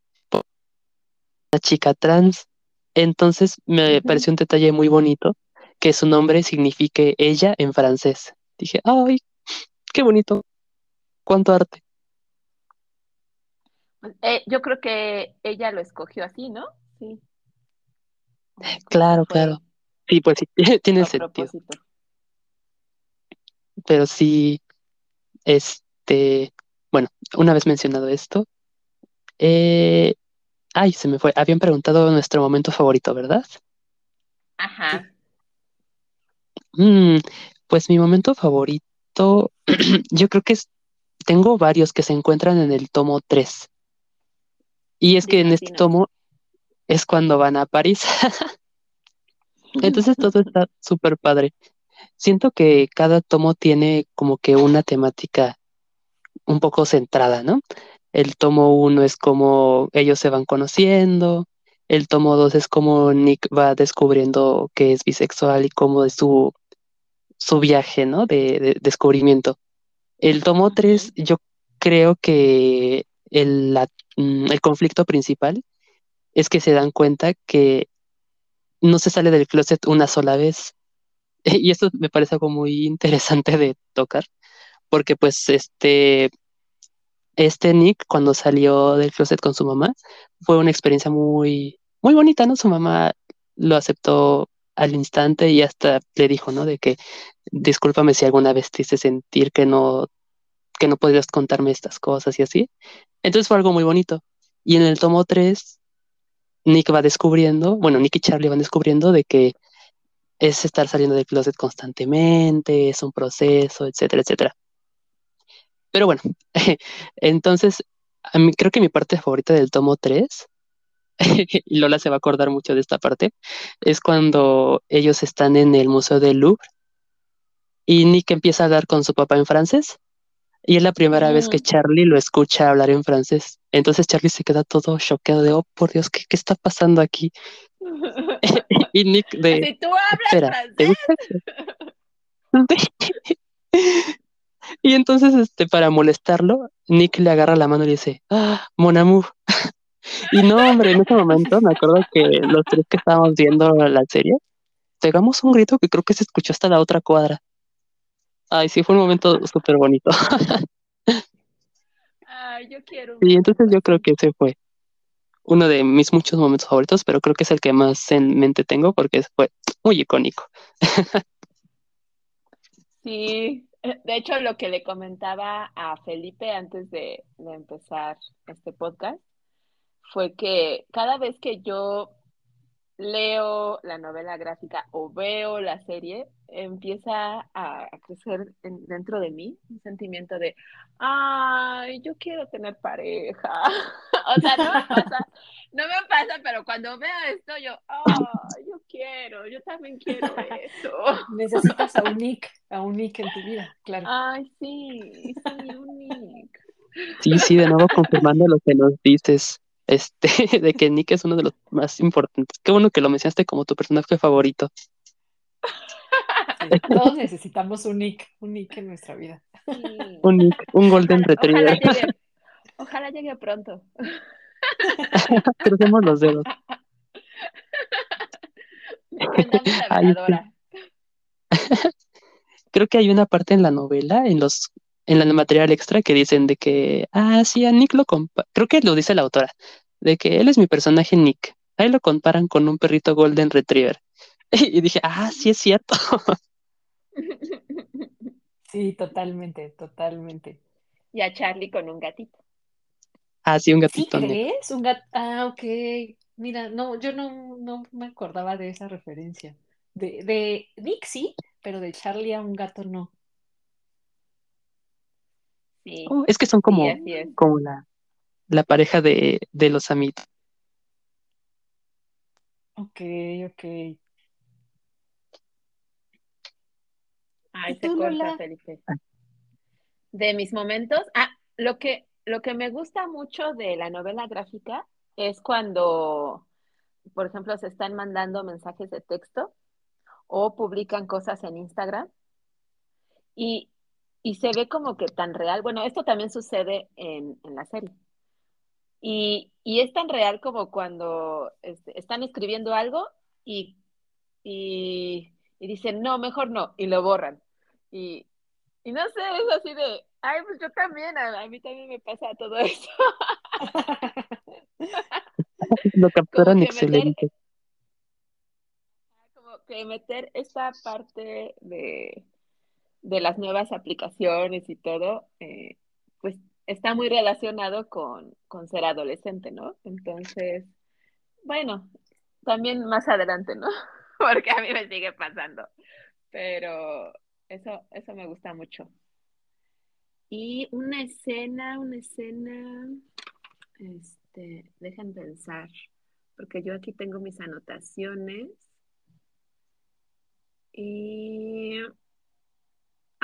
La chica trans. Entonces me pareció un detalle muy bonito que su nombre signifique ella en francés. Dije, ay, qué bonito. Cuánto arte. Eh, yo creo que ella lo escogió así, ¿no? Sí. Claro, claro. Sí, pues sí, tiene sentido. Pero sí, este, bueno, una vez mencionado esto, eh, ay, se me fue. Habían preguntado nuestro momento favorito, ¿verdad? Ajá. Mm, pues mi momento favorito, yo creo que es, tengo varios que se encuentran en el tomo 3. Y es que en este tomo es cuando van a París. Entonces todo está súper padre. Siento que cada tomo tiene como que una temática un poco centrada, ¿no? El tomo uno es como ellos se van conociendo, el tomo dos es como Nick va descubriendo que es bisexual y cómo es su, su viaje, ¿no? De, descubrimiento. El tomo tres, yo creo que el, Mm, el conflicto principal es que se dan cuenta que no se sale del closet una sola vez. Y esto me parece algo muy interesante de tocar, porque pues este, este Nick cuando salió del closet con su mamá fue una experiencia muy, muy bonita, ¿no? Su mamá lo aceptó al instante y hasta le dijo, ¿no? De que discúlpame si alguna vez te hice sentir que no, que no podías contarme estas cosas y así. Entonces fue algo muy bonito. Y en el tomo 3, Nick va descubriendo, bueno, Nick y Charlie van descubriendo de que es estar saliendo del closet constantemente, es un proceso, etcétera, etcétera. Pero bueno, entonces, a mí creo que mi parte favorita del tomo 3 y Lola se va a acordar mucho de esta parte, es cuando ellos están en el Museo del Louvre y Nick empieza a hablar con su papá en francés. Y es la primera vez que Mm. Charlie lo escucha hablar en francés. Entonces Charlie se queda todo choqueado de, oh, por Dios, ¿qué, qué está pasando aquí? Y Nick de, tú hablas espera, ¿te francés. gusta? Y entonces, este, para molestarlo, Nick le agarra la mano y le dice, ah, mon amour. Y no, hombre, en ese momento me acuerdo que los tres que estábamos viendo la serie, pegamos un grito que creo que se escuchó hasta la otra cuadra. Ay, sí, fue un momento súper bonito. Ay, yo quiero Y entonces yo creo que ese fue uno de mis muchos momentos favoritos, pero creo que es el que más en mente tengo porque fue muy icónico. Sí, de hecho lo que le comentaba a Felipe antes de, de empezar este podcast fue que cada vez que yo leo la novela gráfica o veo la serie, empieza a, a crecer en- dentro de mí un sentimiento de, ay, yo quiero tener pareja. O sea, no me pasa, no me pasa, pero cuando veo esto, yo, ay, yo quiero, yo también quiero eso. Necesitas a un Nick, a un Nick en tu vida, claro. Ay, sí, sí, un Nick. Sí, sí, de nuevo confirmando lo que nos dices, este, de que Nick es uno de los más importantes. Qué bueno que lo mencionaste como tu personaje favorito. Sí, Todos necesitamos un Nick, un Nick en nuestra vida. Sí. Un Nick, un Golden Ojalá, ojalá Retriever. llegue, ojalá llegue pronto. Crucemos los dedos. Ay, sí. Creo que hay una parte en la novela, en los, en el material extra, que dicen de que, ah, sí, a Nick lo compa, creo que lo dice la autora, de que él es mi personaje Nick. Ahí lo comparan con un perrito Golden Retriever. Y dije, ah, sí es cierto. Sí, totalmente, totalmente. Y a Charlie con un gatito. Ah, sí, un ¿Sí gatito negro. crees? Un gato. Ah, ok. Mira, no, yo no, no me acordaba de esa referencia. De, de Nick sí, pero de Charlie a un gato no. Sí, Oh, es que son sí, como, así es. como la, la pareja de, de los amitos. Ok, ok. Ay, ¿Y se corta, Lola? Felipe. De mis momentos, ah, lo que, lo que me gusta mucho de la novela gráfica es cuando, por ejemplo, se están mandando mensajes de texto o publican cosas en Instagram y, y se ve como que tan real. Bueno, esto también sucede en, en la serie. Y, y es tan real como cuando este, están escribiendo algo y, y, y dicen, no, mejor no, y lo borran. Y, y no sé, es así de, ay, pues yo también, a, a mí también me pasa todo eso. Lo capturan Como que meter, excelente. como que meter esta parte de, de las nuevas aplicaciones y todo, eh, pues está muy relacionado con, con ser adolescente, ¿no? Entonces, bueno, también más adelante, ¿no? Porque a mí me sigue pasando. Pero eso, eso me gusta mucho. Y una escena, una escena, este, dejen pensar, porque yo aquí tengo mis anotaciones. Y,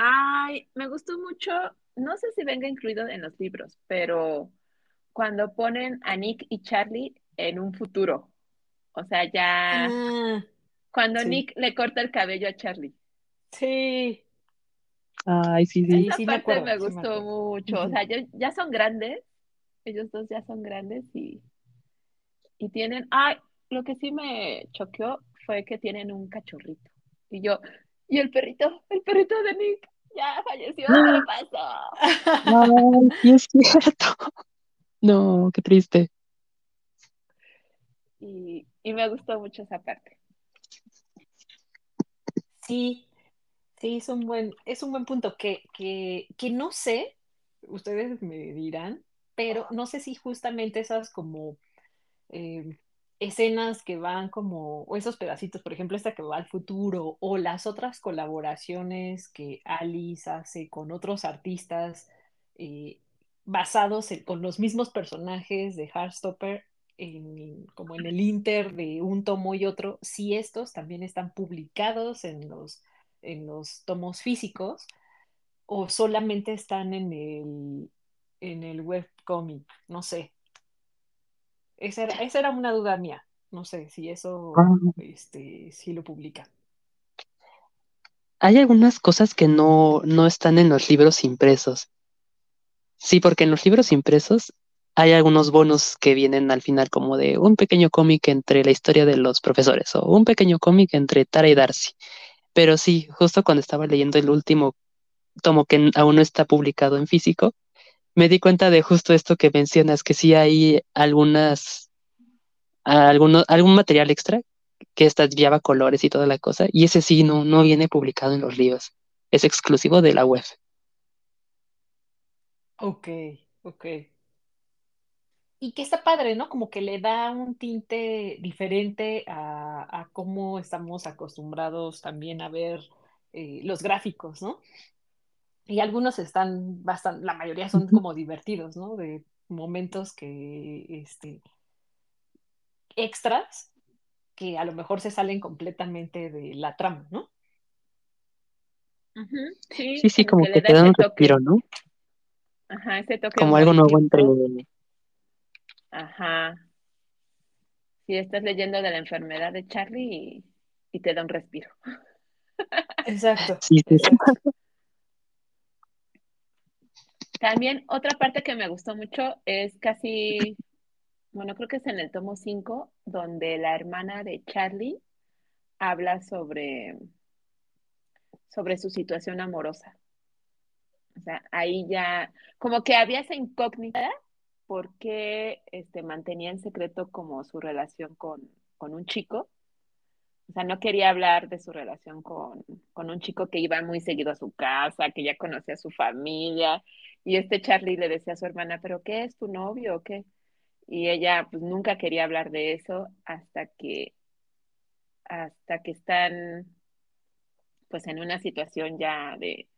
ay, me gustó mucho, no sé si venga incluido en los libros, pero cuando ponen a Nick y Charlie en un futuro, o sea, ya Ah, cuando sí, Nick le corta el cabello a Charlie. sí, Ay, sí, sí. Esa sí me parte acuerdo, me sí me gustó mucho, o sea, ya, ya son grandes, ellos dos ya son grandes y, y tienen, ay, lo que sí me choqueó fue que tienen un cachorrito. Y yo, y el perrito, el perrito de Nick, ya falleció, ¿qué le pasó? Ay, sí es cierto. No, qué triste. Y, y me gustó mucho esa parte. Sí, sí, es un buen, es un buen punto que, que, que no sé, ustedes me dirán, pero no sé si justamente esas como eh, escenas que van como, o esos pedacitos, por ejemplo, esta que va al futuro, o las otras colaboraciones que Alice hace con otros artistas eh, basados con los mismos personajes de Heartstopper, en, como en el inter de un tomo y otro, si estos también están publicados en los, en los tomos físicos o solamente están en el, en el webcomic, no sé. Esa era, esa era una duda mía. No sé si eso, Ah. este, si lo publica. Hay algunas cosas que no, no están en los libros impresos. Sí, porque en los libros impresos hay algunos bonos que vienen al final como de un pequeño cómic entre la historia de los profesores o un pequeño cómic entre Tara y Darcy. Pero sí, justo cuando estaba leyendo el último tomo que aún no está publicado en físico, me di cuenta de justo esto que mencionas, que sí hay algunas, algún material extra que esta lleva colores y toda la cosa, y ese sí no, no viene publicado en los libros, es exclusivo de la web. Ok, ok. Y que está padre, ¿no? Como que le da un tinte diferente a, a cómo estamos acostumbrados también a ver eh, los gráficos, ¿no? Y algunos están bastante, la mayoría son como divertidos, ¿no? De momentos que, este, extras que a lo mejor se salen completamente de la trama, ¿no? Sí, Sí, sí, como que te da dan un toque, respiro, ¿no? ajá, ese toque Como algo nuevo entre... ajá. Si estás leyendo de la enfermedad de Charlie y, y te da un respiro. Exacto, Sí, sí, sí. exacto. También otra parte que me gustó mucho es casi, bueno, creo que es en el tomo 5, donde la hermana de Charlie habla sobre, sobre su situación amorosa. O sea, ahí ya, como que había esa incógnita porque este, mantenía en secreto como su relación con, con un chico. O sea, no quería hablar de su relación con, con un chico que iba muy seguido a su casa, que ya conocía a su familia. Y este Charlie le decía a su hermana, ¿pero qué es tu novio o qué? Y ella pues nunca quería hablar de eso hasta que, hasta que están pues en una situación ya de,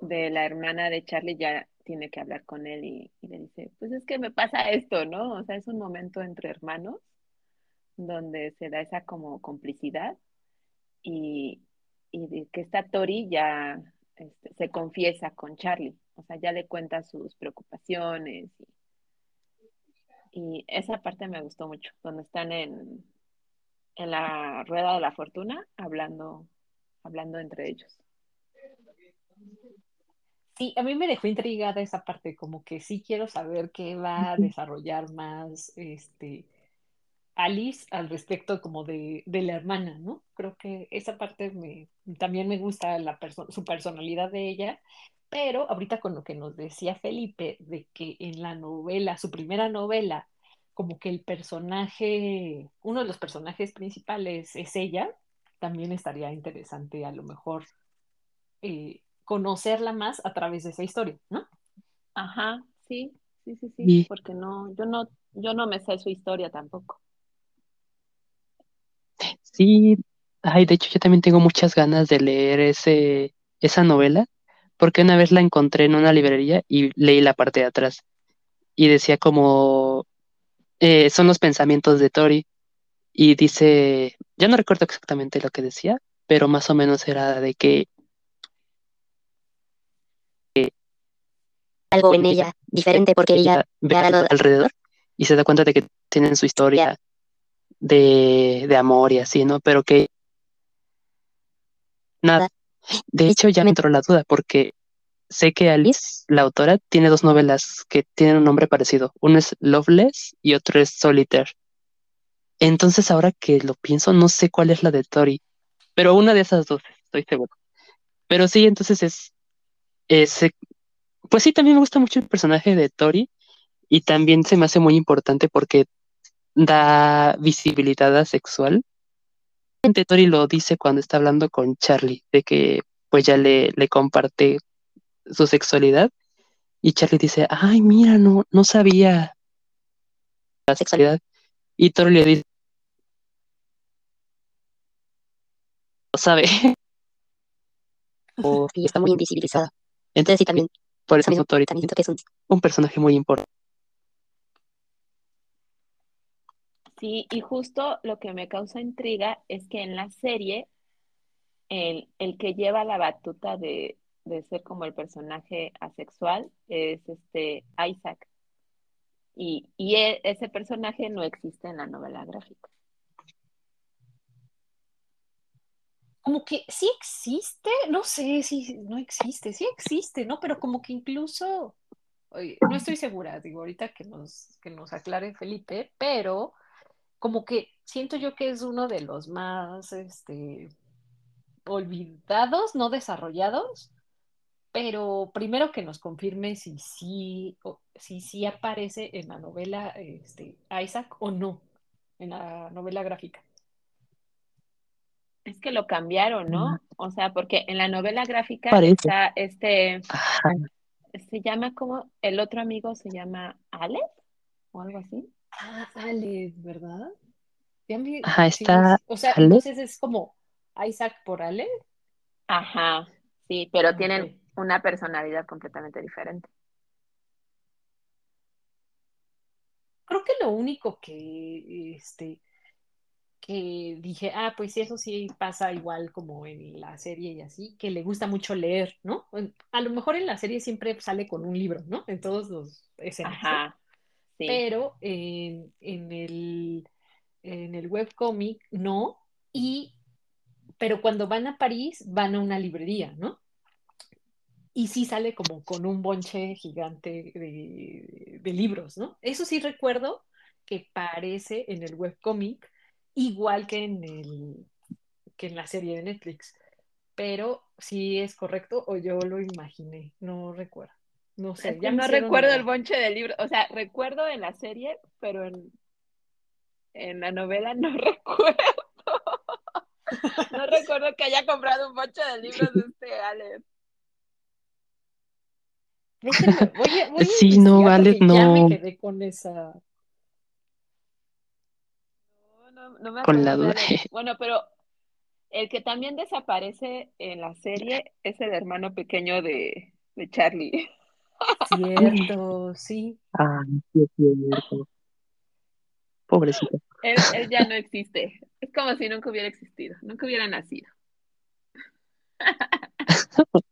de la hermana de Charlie ya tiene que hablar con él y, y le dice, pues es que me pasa esto, ¿no? O sea, es un momento entre hermanos donde se da esa como complicidad y, y que esta Tori ya este, se confiesa con Charlie, o sea, ya le cuenta sus preocupaciones y, y esa parte me gustó mucho, donde están en, en la rueda de la fortuna hablando, hablando entre ellos. Sí, a mí me dejó intrigada esa parte, como que sí quiero saber qué va a desarrollar más este Alice al respecto como de, de la hermana, ¿no? Creo que esa parte me, también me gusta la perso- su personalidad de ella, pero ahorita con lo que nos decía Felipe, de que en la novela, su primera novela, como que el personaje, uno de los personajes principales es ella, también estaría interesante a lo mejor eh, conocerla más a través de esa historia, ¿no? Ajá, sí, sí, sí, sí, porque no, yo no, yo no me sé su historia tampoco. Sí, ay, de hecho yo también tengo muchas ganas de leer ese, esa novela, porque una vez la encontré en una librería y leí la parte de atrás y decía como, eh, son los pensamientos de Tori y dice, ya no recuerdo exactamente lo que decía, pero más o menos era de que algo en ella diferente porque ella ve alrededor y se da cuenta de que tienen su historia de, de amor y así, ¿no? Pero que nada, de hecho ya me entró la duda porque sé que Alice, la autora, tiene dos novelas que tienen un nombre parecido. Uno es Loveless y otro es Solitaire. Entonces ahora que lo pienso, no sé cuál es la de Tori, pero una de esas dos, estoy seguro. Pero sí, entonces es, es, eh, pues sí, también me gusta mucho el personaje de Tori y también se me hace muy importante porque da visibilidad asexual. Tori lo dice cuando está hablando con Charlie, de que pues ya le, le comparte su sexualidad y Charlie dice, ay, mira, no, no sabía la sexualidad. Y Tori le dice, lo sabe. O- está muy invisibilizada. Entonces sí, también, por eso eso mismo, Tori también siento que es un, un personaje muy importante. Sí, y justo lo que me causa intriga es que en la serie el, el que lleva la batuta de, de ser como el personaje asexual es este Isaac. Y, y e- ese personaje no existe en la novela gráfica. Como que sí existe, no sé si no existe, sí existe, ¿no? Pero como que incluso, no estoy segura, digo, ahorita que nos, que nos aclare Felipe, pero como que siento yo que es uno de los más, este, olvidados, no desarrollados, pero primero que nos confirme si sí, o- si sí aparece en la novela, este, Isaac o no, en la novela gráfica. Es que lo cambiaron, ¿no? O sea, porque en la novela gráfica Parece. está este, Ajá. se llama como, el otro amigo se llama Alex o algo así. Ah, Ale, ¿verdad? Ya me- Ajá, está es- o sea, entonces es como Isaac por Ale. Ajá, sí, pero tienen una personalidad completamente diferente. Creo que lo único que, este, que dije, ah, pues sí, eso sí pasa igual como en la serie y así, que le gusta mucho leer, ¿no? A lo mejor en la serie siempre sale con un libro, ¿no? En todos los escenas. Ajá, Pero en, el, en el webcómic no, y, pero cuando van a París van a una librería, ¿no? Y sí sale como con un bonche gigante de, de libros, ¿no? Eso sí recuerdo que parece en el webcómic igual que en el que en la serie de Netflix. Pero sí es correcto o yo lo imaginé, no recuerdo. No sé, Es que ya no recuerdo el bonche del libro, o sea, recuerdo en la serie, pero en, en la novela no recuerdo. No recuerdo que haya comprado un bonche de libros de este Alex. Déjenme, voy a, voy a Sí, no, Alex, porque ya me no. quedé con esa. No, no, no me Con la de duda. Bueno, pero el que también desaparece en la serie es el hermano pequeño de, de Charlie. Cierto, sí. Ah, sí cierto. Pobrecito. Él, él ya no existe. Es como si nunca hubiera existido, nunca hubiera nacido.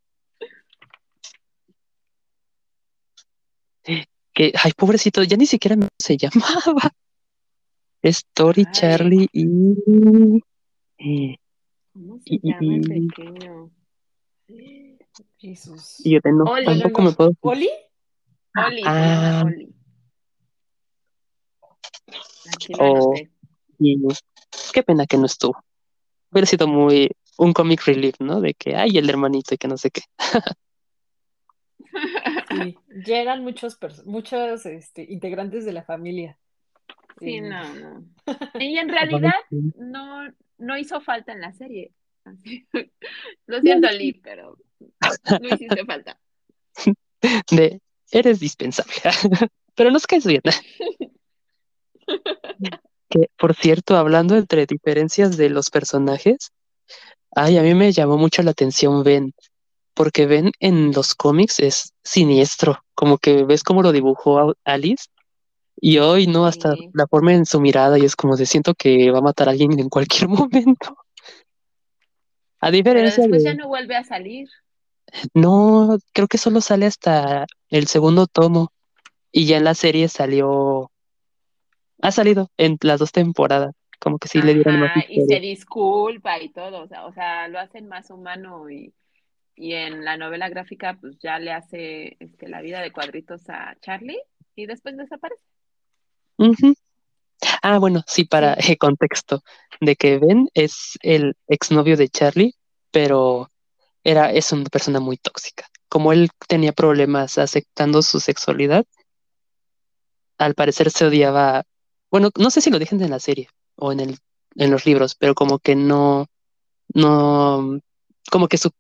Que, ay, pobrecito, ya ni siquiera se llamaba. Es Tori, Ay. Charlie y, eh, ¿Cómo se Y- llama el pequeño? Jesús. y yo no, Oli. tampoco No, no, me puedo. ¿Oli? Oli, Ah. Oli. Oh. Y qué pena que no estuvo. Hubiera sido muy un comic relief, ¿no? De que, ay, el hermanito y que no sé qué. Sí, llegan muchos, muchos este, integrantes de la familia. Sí, Eh, no, no. Y en realidad no, no hizo falta en la serie. Lo siento, Lee, pero no hiciste falta. De, eres dispensable. Pero nos caes bien. Que, por cierto, hablando entre diferencias de los personajes, ay, a mí me llamó mucho la atención Ben, porque Ben en los cómics es siniestro, como que ves cómo lo dibujó Alice, y hoy no, hasta Sí. la forma en su mirada, y es como de siento que va a matar a alguien en cualquier momento. A Pero diferencia después de, ya no vuelve a salir. No, creo que solo sale hasta el segundo tomo, y ya en la serie salió, ha salido en las dos temporadas, como que sí le dieron más Ajá, y historia. se disculpa y todo, o sea, o sea, lo hacen más humano y, y en la novela gráfica pues ya le hace este, la vida de cuadritos a Charlie y después desaparece. Ah, bueno, sí, para eh, contexto, de que Ben es el exnovio de Charlie, pero era, es una persona muy tóxica. Como él tenía problemas aceptando su sexualidad, al parecer se odiaba, bueno, no sé si lo dejan en la serie o en el, en los libros, pero como que no, no, como que su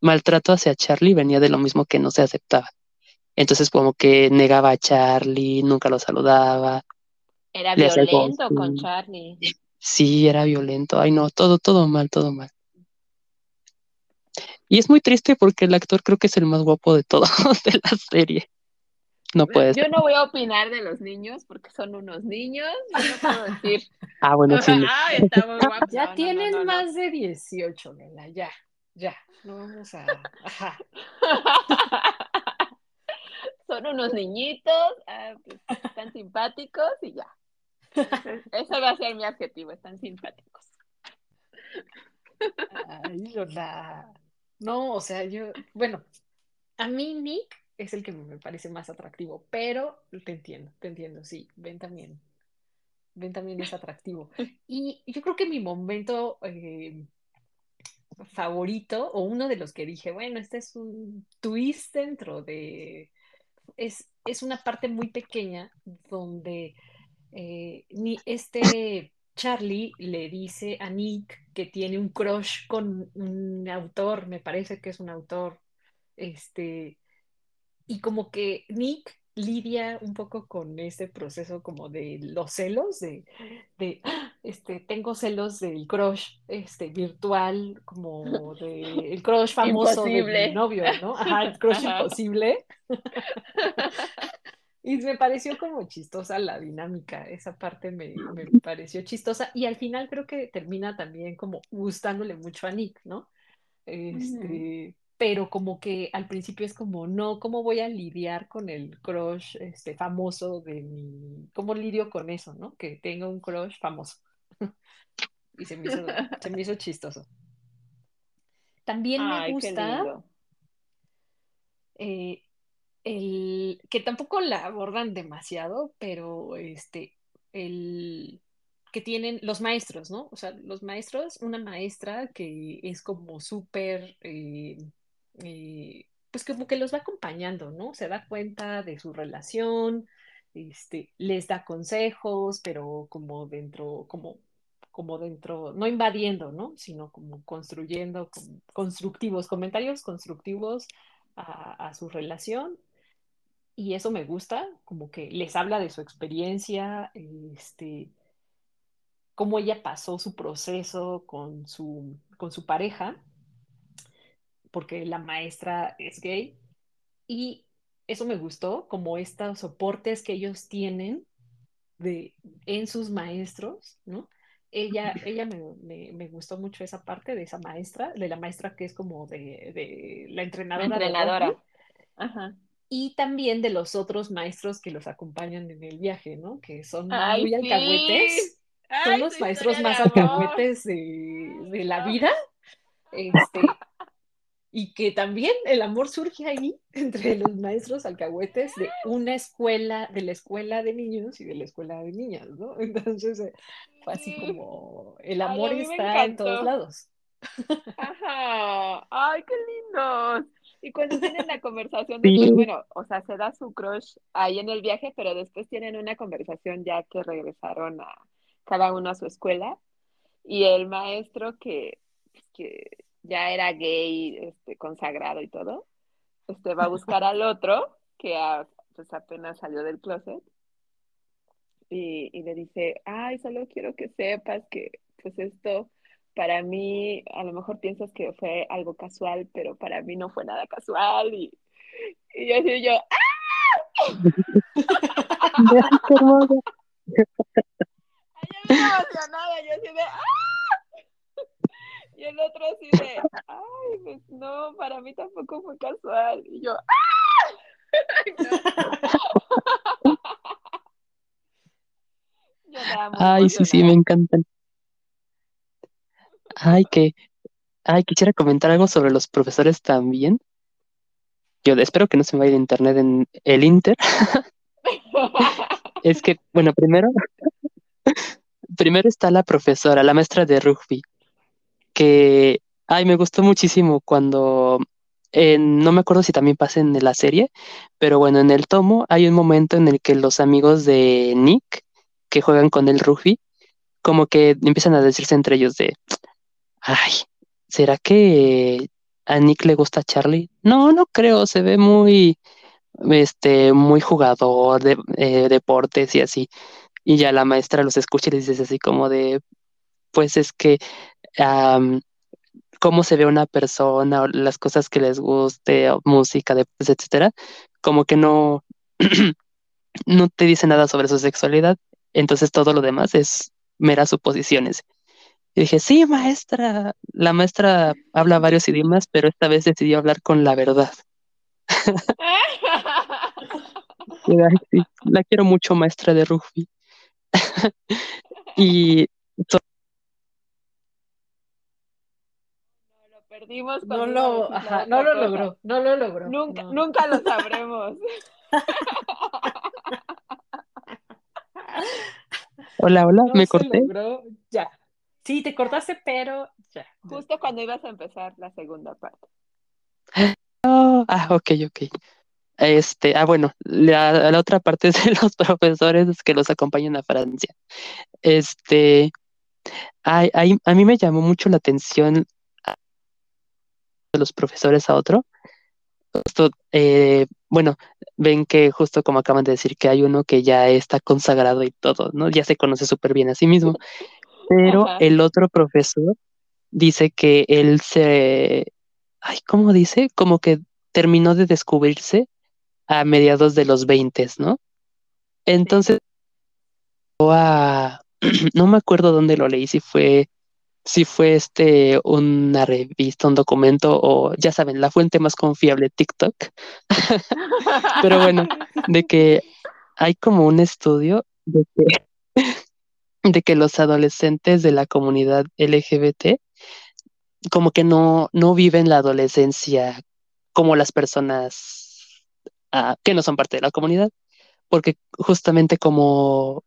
maltrato hacia Charlie venía de lo mismo que no se aceptaba. Entonces como que negaba a Charlie, nunca lo saludaba, Era violento con. Charlie. Sí, era violento. Ay, no, todo, todo mal, todo mal. Y es muy triste porque el actor creo que es el más guapo de todos de la serie. no puedes. Yo no voy a opinar de los niños porque son unos niños. Yo no puedo decir. Ah, bueno, sí. Ay, está muy guapo. Ya No, tienen no, no, no. más de 18, nena, ya, ya. No vamos a. Ajá. Son unos niñitos, ah, pues, están simpáticos y ya. Ese va a ser mi adjetivo, están simpáticos. Ay, Lola. No, o sea, yo, bueno, a mí Nick es el que me parece más atractivo, pero te entiendo, te entiendo, sí, Ben también. Ben también es atractivo. Y yo creo que mi momento eh, favorito, o uno de los que dije, bueno, este es un twist dentro de... Es, es una parte muy pequeña donde eh, ni este Charlie le dice a Nick que tiene un crush con un autor, me parece que es un autor, este, y como que Nick lidia un poco con ese proceso como de los celos, de, de "Ah, este, tengo celos del crush este, virtual, como de el crush famoso de Imposible. mi novio, ¿no? Ajá, el crush Ajá. imposible. Y me pareció como chistosa la dinámica, esa parte me, me pareció chistosa y al final creo que termina también como gustándole mucho a Nick, ¿no? Este, pero como que al principio es como, no, ¿cómo voy a lidiar con el crush este, famoso de mi, cómo lidio con eso, ¿no? Que tenga un crush famoso. Y se me hizo, se me hizo chistoso. También me Ay, gusta eh, el que tampoco la abordan demasiado, pero este, el que tienen los maestros, ¿no? O sea, los maestros, una maestra que es como súper, eh, eh, pues como que los va acompañando, ¿no? Se da cuenta de su relación, este, les da consejos, pero como dentro, como, como dentro, no invadiendo, ¿no? Sino como construyendo, constructivos, comentarios constructivos a su relación y eso me gusta, como que les habla de su experiencia, este, cómo ella pasó su proceso con su, con su pareja, porque la maestra es gay, y eso me gustó, como estos soportes que ellos tienen de, en sus maestros, ¿no? Ella, ella me, me, me gustó mucho esa parte de esa maestra, de la maestra que es como de, de la La entrenadora de entrenadora. Ajá. Y también de los otros maestros que los acompañan en el viaje, ¿no? Que son Ay, muy sí. alcahuetes, son Ay, los su maestros más alcahuetes de, de la vida, este, y que también el amor surge ahí entre los maestros alcahuetes de una escuela, de la escuela de niños y de la escuela de niñas, ¿no? Entonces eh, fue así Sí. como el Ay, amor me está en todos lados. Ajá. Ay, qué lindos. Y cuando tienen la conversación Sí. bueno, o sea, se da su crush ahí en el viaje, pero después tienen una conversación ya que regresaron a cada uno a su escuela. Y el maestro que, pues, que ya era gay, este, consagrado y todo, este, va a buscar al otro que a- pues apenas salió del closet y, y le dice, ay, solo quiero que sepas que pues esto para mí, a lo mejor piensas que fue algo casual, pero para mí no fue nada casual y, y yo así yo, ¡ah! Ay, yo emocionada, yo así de ¡ah! Y el otro así de, ay, pues no, para mí tampoco fue casual. Y yo, ¡ah! Yo Ay, sí, sí, me encantan. Ay, que, ay, quisiera comentar algo sobre los profesores también. Yo espero que no se me vaya de internet en el Inter. Es que, bueno, primero, primero está la profesora, la maestra de rugby, que, ay, me gustó muchísimo cuando, no me acuerdo si también pasa en la serie, pero bueno, en el tomo hay un momento en el que los amigos de Nick, que juegan con el rugby, como que empiezan a decirse entre ellos de, ay, ¿será que a Nick le gusta Charlie? No, no creo, se ve muy, este, muy jugador de eh, deportes y así. Y ya la maestra los escucha y les dice así como de, pues es que, cómo se ve una persona, o las cosas que les guste, música, etcétera, como que no, no te dice nada sobre su sexualidad, entonces todo lo demás es meras suposiciones. Y dije, sí, maestra. La maestra habla varios idiomas, pero esta vez decidió hablar con la verdad. la quiero mucho, maestra de rugby. y lo perdimos. No lo, no lo logró, no lo logró. Nunca, nunca lo sabremos. hola, hola, me corté. Ya. Sí, te cortaste, pero ya. Justo cuando ibas a empezar la segunda parte. Oh, ah, ok, ok. Este, ah, bueno, la, la, otra parte es de los profesores que los acompañan a Francia. Este, hay, a mí me llamó mucho la atención de los profesores a otro. Eh, bueno, ven que justo como acaban de decir que hay uno que ya está consagrado y todo, ¿no? Ya se conoce súper bien a sí mismo. Pero el otro profesor dice que él se, ay, ¿cómo dice? Como que terminó de descubrirse a mediados de los 20, ¿no? Entonces, no me acuerdo dónde lo leí, si fue, si fue este una revista, un documento o ya saben, la fuente más confiable, TikTok. Pero bueno, de que hay como un estudio de que de que los adolescentes de la comunidad LGBT como que no, no viven la adolescencia como las personas ah, que no son parte de la comunidad, porque justamente como,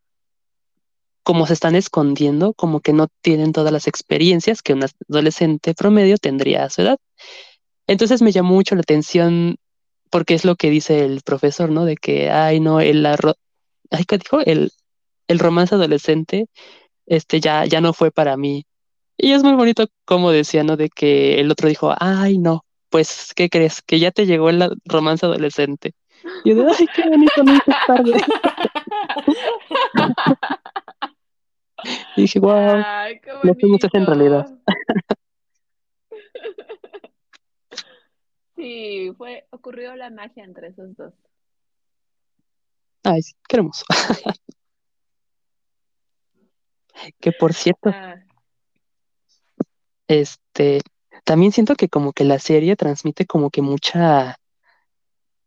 como se están escondiendo, como que no tienen todas las experiencias que un adolescente promedio tendría a su edad. Entonces me llamó mucho la atención porque es lo que dice el profesor, ¿no? De que, ay, no, el arroz, ay, ¿qué dijo? El, el romance adolescente este ya, ya no fue para mí. Y es muy bonito como decía, ¿no? De que el otro dijo, ay, no, pues, ¿qué crees? Que ya te llegó el romance adolescente. Y yo de, ay, qué bonito, no tarde. y dije, wow, no fuimos en realidad. sí, fue, ocurrió la magia entre esos dos. Ay, sí, qué hermoso. Que por cierto, ah. este, también siento que como que la serie transmite como que mucha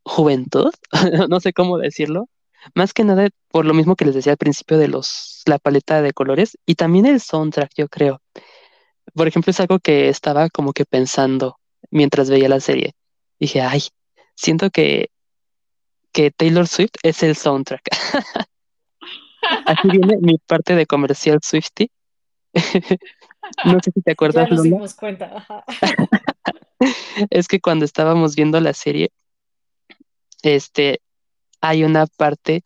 juventud, no sé cómo decirlo, más que nada por lo mismo que les decía al principio de los, la paleta de colores y también el soundtrack, yo creo. Por ejemplo, es algo que estaba como que pensando mientras veía la serie. Dije, ay, siento que, que Taylor Swift es el soundtrack. Aquí viene mi parte de comercial Swifty. no sé si te acuerdas. Ya nos dimos cuenta. es que cuando estábamos viendo la serie, este, hay una parte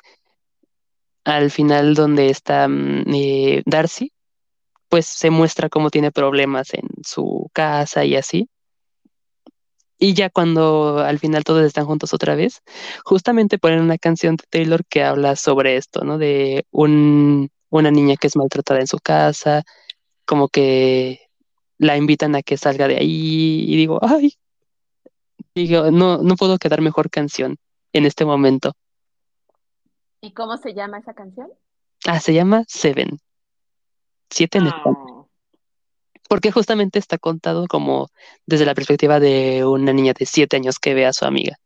al final donde está mm, eh, Darcy, pues se muestra cómo tiene problemas en su casa y así. Y ya cuando al final todos están juntos otra vez, justamente ponen una canción de Taylor que habla sobre esto, ¿no? De un, una niña que es maltratada en su casa, como que la invitan a que salga de ahí y digo, ay, digo, no, no puedo quedar mejor canción en este momento. ¿Y cómo se llama esa canción? Ah, se llama Seven. Siete en español porque justamente está contado como desde la perspectiva de una niña de siete años que ve a su amiga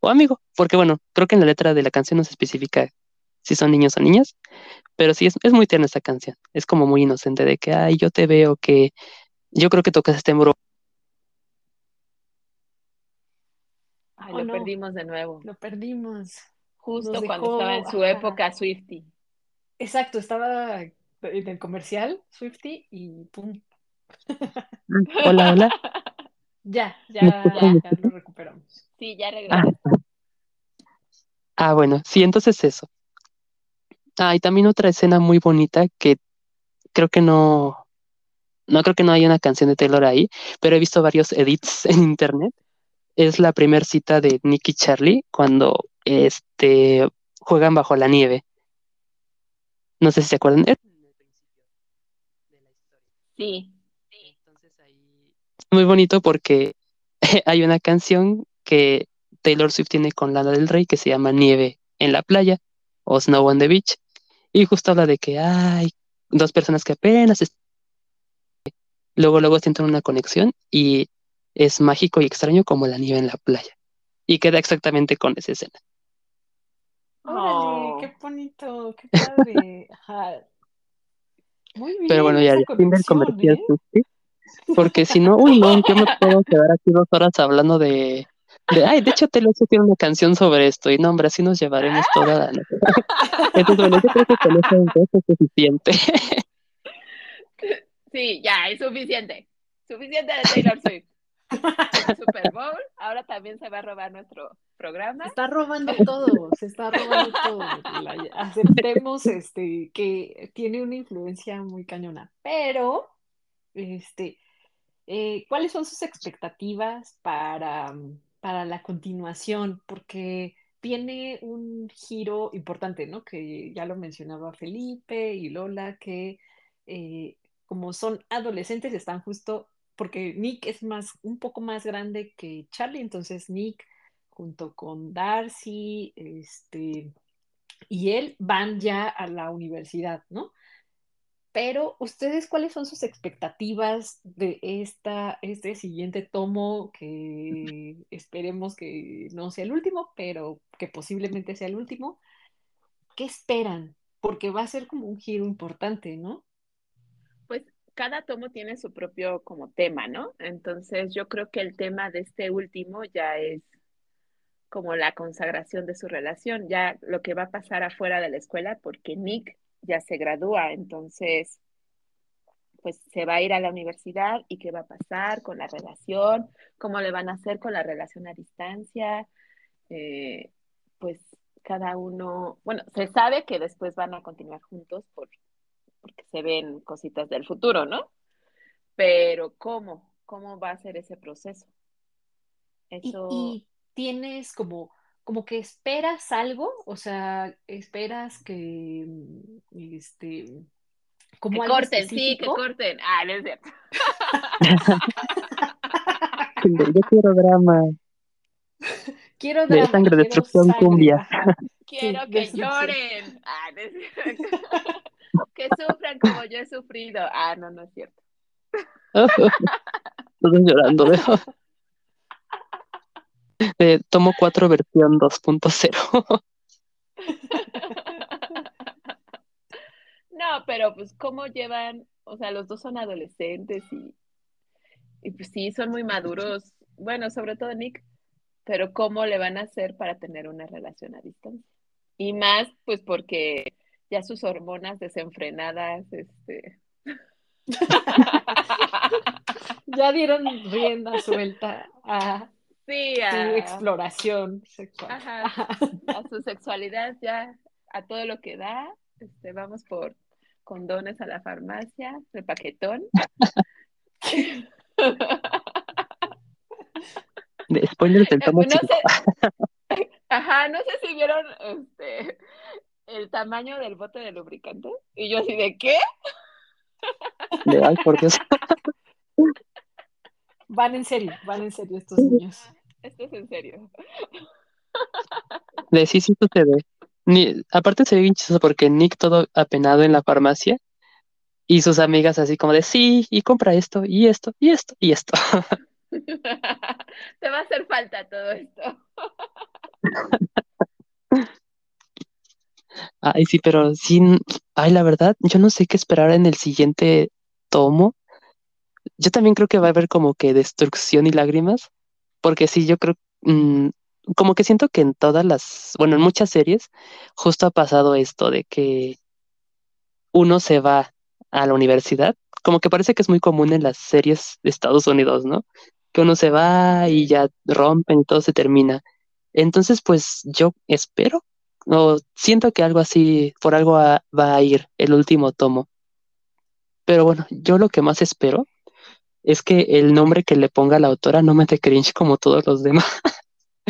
o amigo, porque bueno, creo que en la letra de la canción no se especifica si son niños o niñas, pero sí es, muy tierna esta canción, es como muy inocente de que, ay, yo te veo que yo creo que tocas este muro. Ay, lo perdimos de nuevo. Lo perdimos. Justo cuando estaba en su época Swifty. Exacto, estaba en el comercial Swifty y pum, Hola, hola. Ya, ya, ya, lo recuperamos. Sí, ya regresamos. Ah. ah, bueno, sí, entonces eso. Ah, y también otra escena muy bonita que creo que no, no creo que no haya una canción de Taylor ahí, pero he visto varios edits en internet. Es la primera cita de Nicky Charlie cuando este juegan bajo la nieve. No sé si se acuerdan. Sí muy bonito porque hay una canción que Taylor Swift tiene con Lana del Rey que se llama Nieve en la playa o Snow on the Beach. Y justo habla de que hay dos personas que apenas luego luego sienten una conexión y es mágico y extraño como la nieve en la playa. Y queda exactamente con esa escena. Órale, qué bonito, qué padre. Muy bien. Pero bueno, ya el Tinder convertía ¿eh? Porque si no, uy, no, yo me puedo quedar aquí dos horas hablando de, de ay, de hecho, te lo tiene una canción sobre esto. Y no, hombre, así nos llevaremos toda la noche. Entonces, bueno, yo creo que con eso es suficiente. Sí, ya, es suficiente. Suficiente de Taylor Swift. Super Bowl, ahora también se va a robar nuestro programa. Se está robando todo, se está robando todo. aceptemos este, que tiene una influencia muy cañona, pero, este, eh, ¿cuáles son sus expectativas para, para la continuación? Porque tiene un giro importante, ¿no? Que ya lo mencionaba Felipe y Lola, que eh, como son adolescentes, están justo porque Nick es más, un poco más grande que Charlie, entonces Nick junto con Darcy, este, y él van ya a la universidad, ¿no? Pero ustedes, ¿cuáles son sus expectativas de esta, este siguiente tomo que esperemos que no sea el último, pero que posiblemente sea el último? ¿Qué esperan? Porque va a ser como un giro importante, ¿no? cada tomo tiene su propio como tema, ¿no? Entonces yo creo que el tema de este último ya es como la consagración de su relación, ya lo que va a pasar afuera de la escuela, porque Nick ya se gradúa, entonces pues se va a ir a la universidad y qué va a pasar con la relación, cómo le van a hacer con la relación a distancia, eh, pues cada uno, bueno, se sabe que después van a continuar juntos por porque se ven cositas del futuro, ¿no? Pero ¿cómo? ¿Cómo va a ser ese proceso? Eso... ¿Y, tienes como, como que esperas algo? O sea, esperas que, este, como que corten, sí, que corten. Ah, no es cierto. Yo quiero drama. Quiero drama. De sangre, destrucción, cumbia. Quiero que lloren. Ah, no es cierto que sufran como yo he sufrido. Ah, no, no es cierto. Estoy llorando, eh, tomo cuatro versión 2.0. no, pero pues cómo llevan, o sea, los dos son adolescentes y, y pues sí, son muy maduros. Bueno, sobre todo Nick, pero cómo le van a hacer para tener una relación a distancia. Y más, pues porque ya sus hormonas desenfrenadas, este. ya dieron rienda suelta a sí, su exploración sexual. a su sexualidad ya, a todo lo que da. Este, vamos por condones a la farmacia, de paquetón. Después del tomo no sé, Ajá, no sé si vieron este el tamaño del bote de lubricante. Y yo así de qué? De ay, por Dios. Van en serio, van en serio estos niños. Esto es en serio. De sí, sí sucede. Ni, aparte se ve bien chistoso porque Nick todo apenado en la farmacia y sus amigas así como de sí, y compra esto, y esto, y esto, y esto. Te va a hacer falta todo esto. Ay, sí, pero sin, ay, la verdad, yo no sé qué esperar en el siguiente tomo. Yo también creo que va a haber como que destrucción y lágrimas, porque sí, yo creo, mm, como que siento que en todas las, bueno, en muchas series, justo ha pasado esto de que uno se va a la universidad, como que parece que es muy común en las series de Estados Unidos, ¿no? Que uno se va y ya rompen y todo se termina. Entonces, pues yo espero o siento que algo así, por algo va, a ir el último tomo. Pero bueno, yo lo que más espero es que el nombre que le ponga la autora no me dé cringe como todos los demás.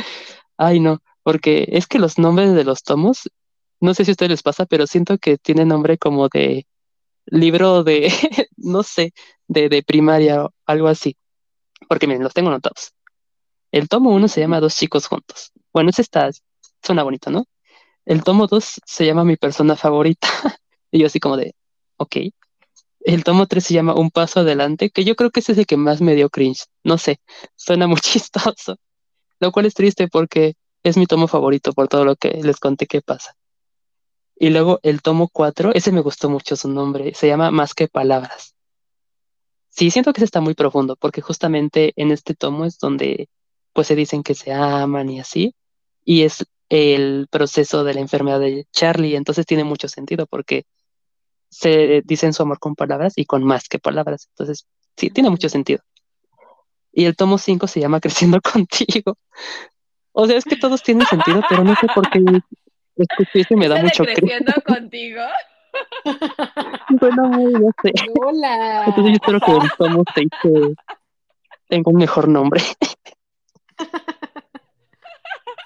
Ay, no, porque es que los nombres de los tomos, no sé si a ustedes les pasa, pero siento que tiene nombre como de libro de, no sé, de, de primaria o algo así. Porque miren, los tengo notados. El tomo uno se llama Dos chicos juntos. Bueno, ese está, suena bonito, ¿no? el tomo 2 se llama Mi persona favorita. y yo así como de, ok. El tomo 3 se llama Un paso adelante, que yo creo que ese es el que más me dio cringe. No sé, suena muy chistoso. Lo cual es triste porque es mi tomo favorito por todo lo que les conté que pasa. Y luego el tomo 4, ese me gustó mucho su nombre, se llama Más que Palabras. Sí, siento que ese está muy profundo, porque justamente en este tomo es donde pues se dicen que se aman y así, y es el proceso de la enfermedad de Charlie, entonces tiene mucho sentido porque se dicen su amor con palabras y con más que palabras, entonces sí, tiene mucho sentido. Y el tomo 5 se llama Creciendo contigo. O sea, es que todos tienen sentido, pero no sé por qué escuché me da mucho creciendo contigo. bueno, no sé. Hola. Entonces yo espero que el tomo 6 tenga un mejor nombre.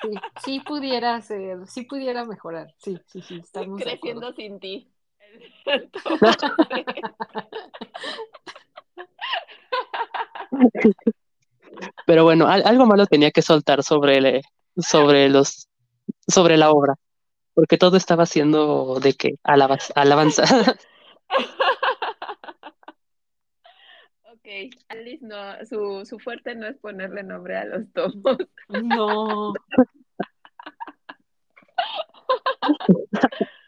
Sí, sí pudiera ser, sí pudiera mejorar. Sí, sí, sí, estamos creciendo sin ti. Pero bueno, algo malo tenía que soltar sobre, sobre los sobre la obra, porque todo estaba siendo de que alabanza. ok, Alice no, su, su fuerte no es ponerle nombre a los tomos. No.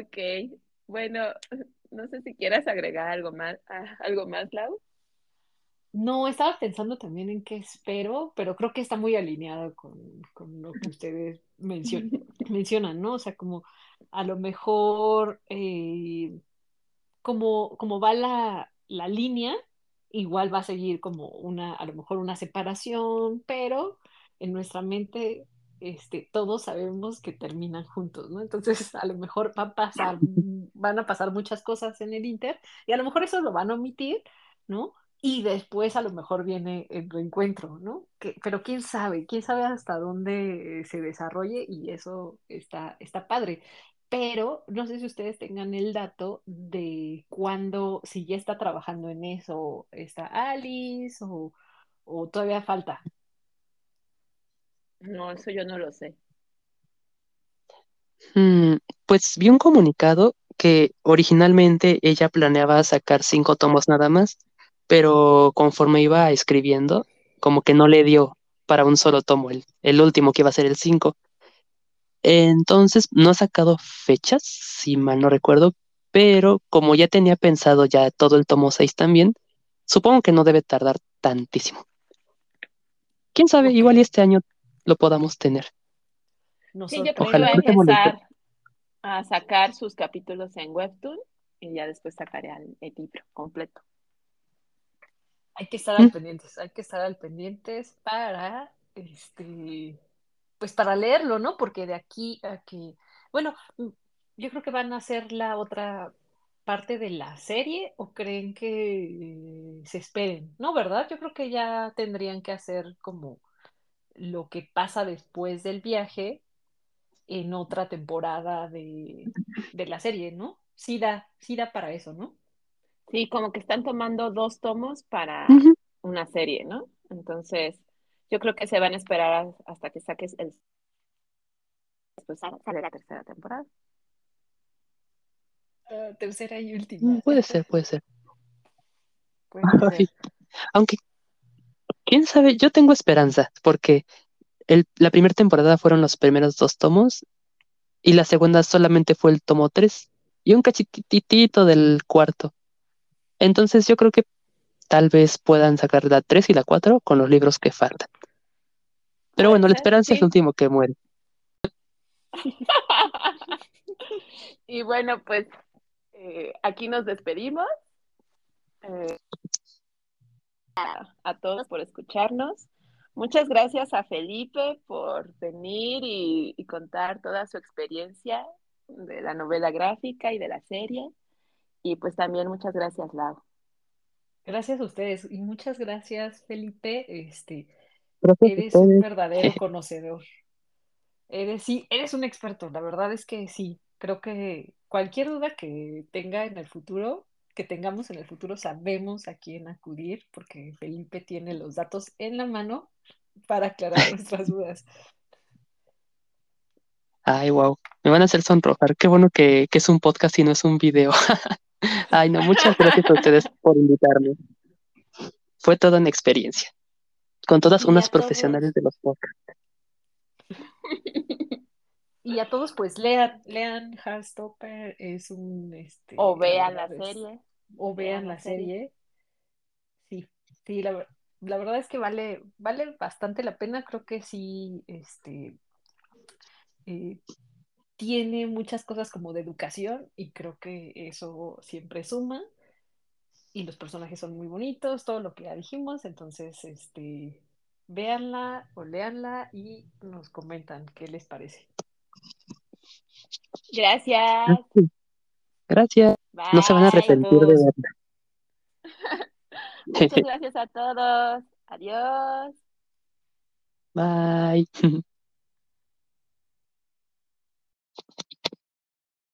ok, bueno, no sé si quieras agregar algo más, ah, algo más, Lau. No, estaba pensando también en qué espero, pero creo que está muy alineado con, lo que ustedes mencionan, ¿no? O sea, como a lo mejor, eh, como, como va la, la línea, igual va a seguir como una, a lo mejor una separación, pero en nuestra mente este, todos sabemos que terminan juntos, ¿no? Entonces, a lo mejor va a pasar, van a pasar muchas cosas en el Inter y a lo mejor eso lo van a omitir, ¿no? y después a lo mejor viene el reencuentro, ¿no? Que, pero quién sabe, quién sabe hasta dónde se desarrolle y eso está, está padre. Pero no sé si ustedes tengan el dato de cuándo, si ya está trabajando en eso, está Alice o, o todavía falta. No, eso yo no lo sé. Mm, pues vi un comunicado que originalmente ella planeaba sacar cinco tomos nada más pero conforme iba escribiendo, como que no le dio para un solo tomo, el, el último que iba a ser el 5. Entonces, no ha sacado fechas, si mal no recuerdo, pero como ya tenía pensado ya todo el tomo 6 también, supongo que no debe tardar tantísimo. ¿Quién sabe? Igual este año lo podamos tener. Sí, yo creo que a empezar a sacar sus capítulos en Webtoon y ya después sacaré el libro completo. Hay que estar al pendientes, hay que estar al pendientes para, este, pues para leerlo, ¿no? Porque de aquí a que, bueno, mm, yo creo que van a ser la otra parte de la serie o creen que se esperen, ¿no? ¿Verdad? Yo creo que ya tendrían que hacer como lo que pasa después del viaje en otra temporada de, de la serie, ¿no? Sí da, sí da para eso, ¿no? Sí, como que están tomando dos tomos para una serie, ¿no? Entonces, yo creo que se van a esperar hasta que saques el... Después sale la tercera temporada. Ah, tercera y última. Mm, puede ser, puede ser. Aunque, quién sabe, yo tengo esperanza, porque el, la primera temporada fueron los primeros dos tomos y la segunda solamente fue el tomo tres y un cachititito del cuarto. Entonces yo creo que tal vez puedan sacar la 3 y la 4 con los libros que faltan. Pero bueno, la esperanza es el último que muere. y bueno, pues eh, aquí nos despedimos. Eh, a, todos por escucharnos. Muchas gracias a Felipe por venir y contar toda su experiencia de la novela gráfica y de la serie. Y pues también muchas gracias, Lau. Gracias a ustedes y muchas gracias, Felipe. Este, eres un verdadero conocedor. Eres, sí, eres un experto. La verdad es que sí. Creo que cualquier duda que tenga en el futuro, que tengamos en el futuro, sabemos a quién acudir, porque Felipe tiene los datos en la mano para aclarar nuestras dudas. Ay, wow. Me van a hacer sonrojar. Qué bueno que, que es un podcast y no es un video. Ay, no, muchas gracias a ustedes por invitarme. Fue toda una experiencia. Con todas unas profesionales de los podcasts. Y a todos, pues lean, lean Heartstopper, es un este O vean la serie. o vean la serie. Sí, sí, la, la verdad es que vale, vale bastante la pena. Creo que sí, este eh, tiene muchas cosas como de educación y creo que eso siempre suma. Y los personajes son muy bonitos, todo lo que ya dijimos. Entonces, este, véanla o leanla y nos comentan qué les parece. Gracias. Gracias. No se van a arrepentir de verla. Muchas gracias a todos. Adiós. Bye.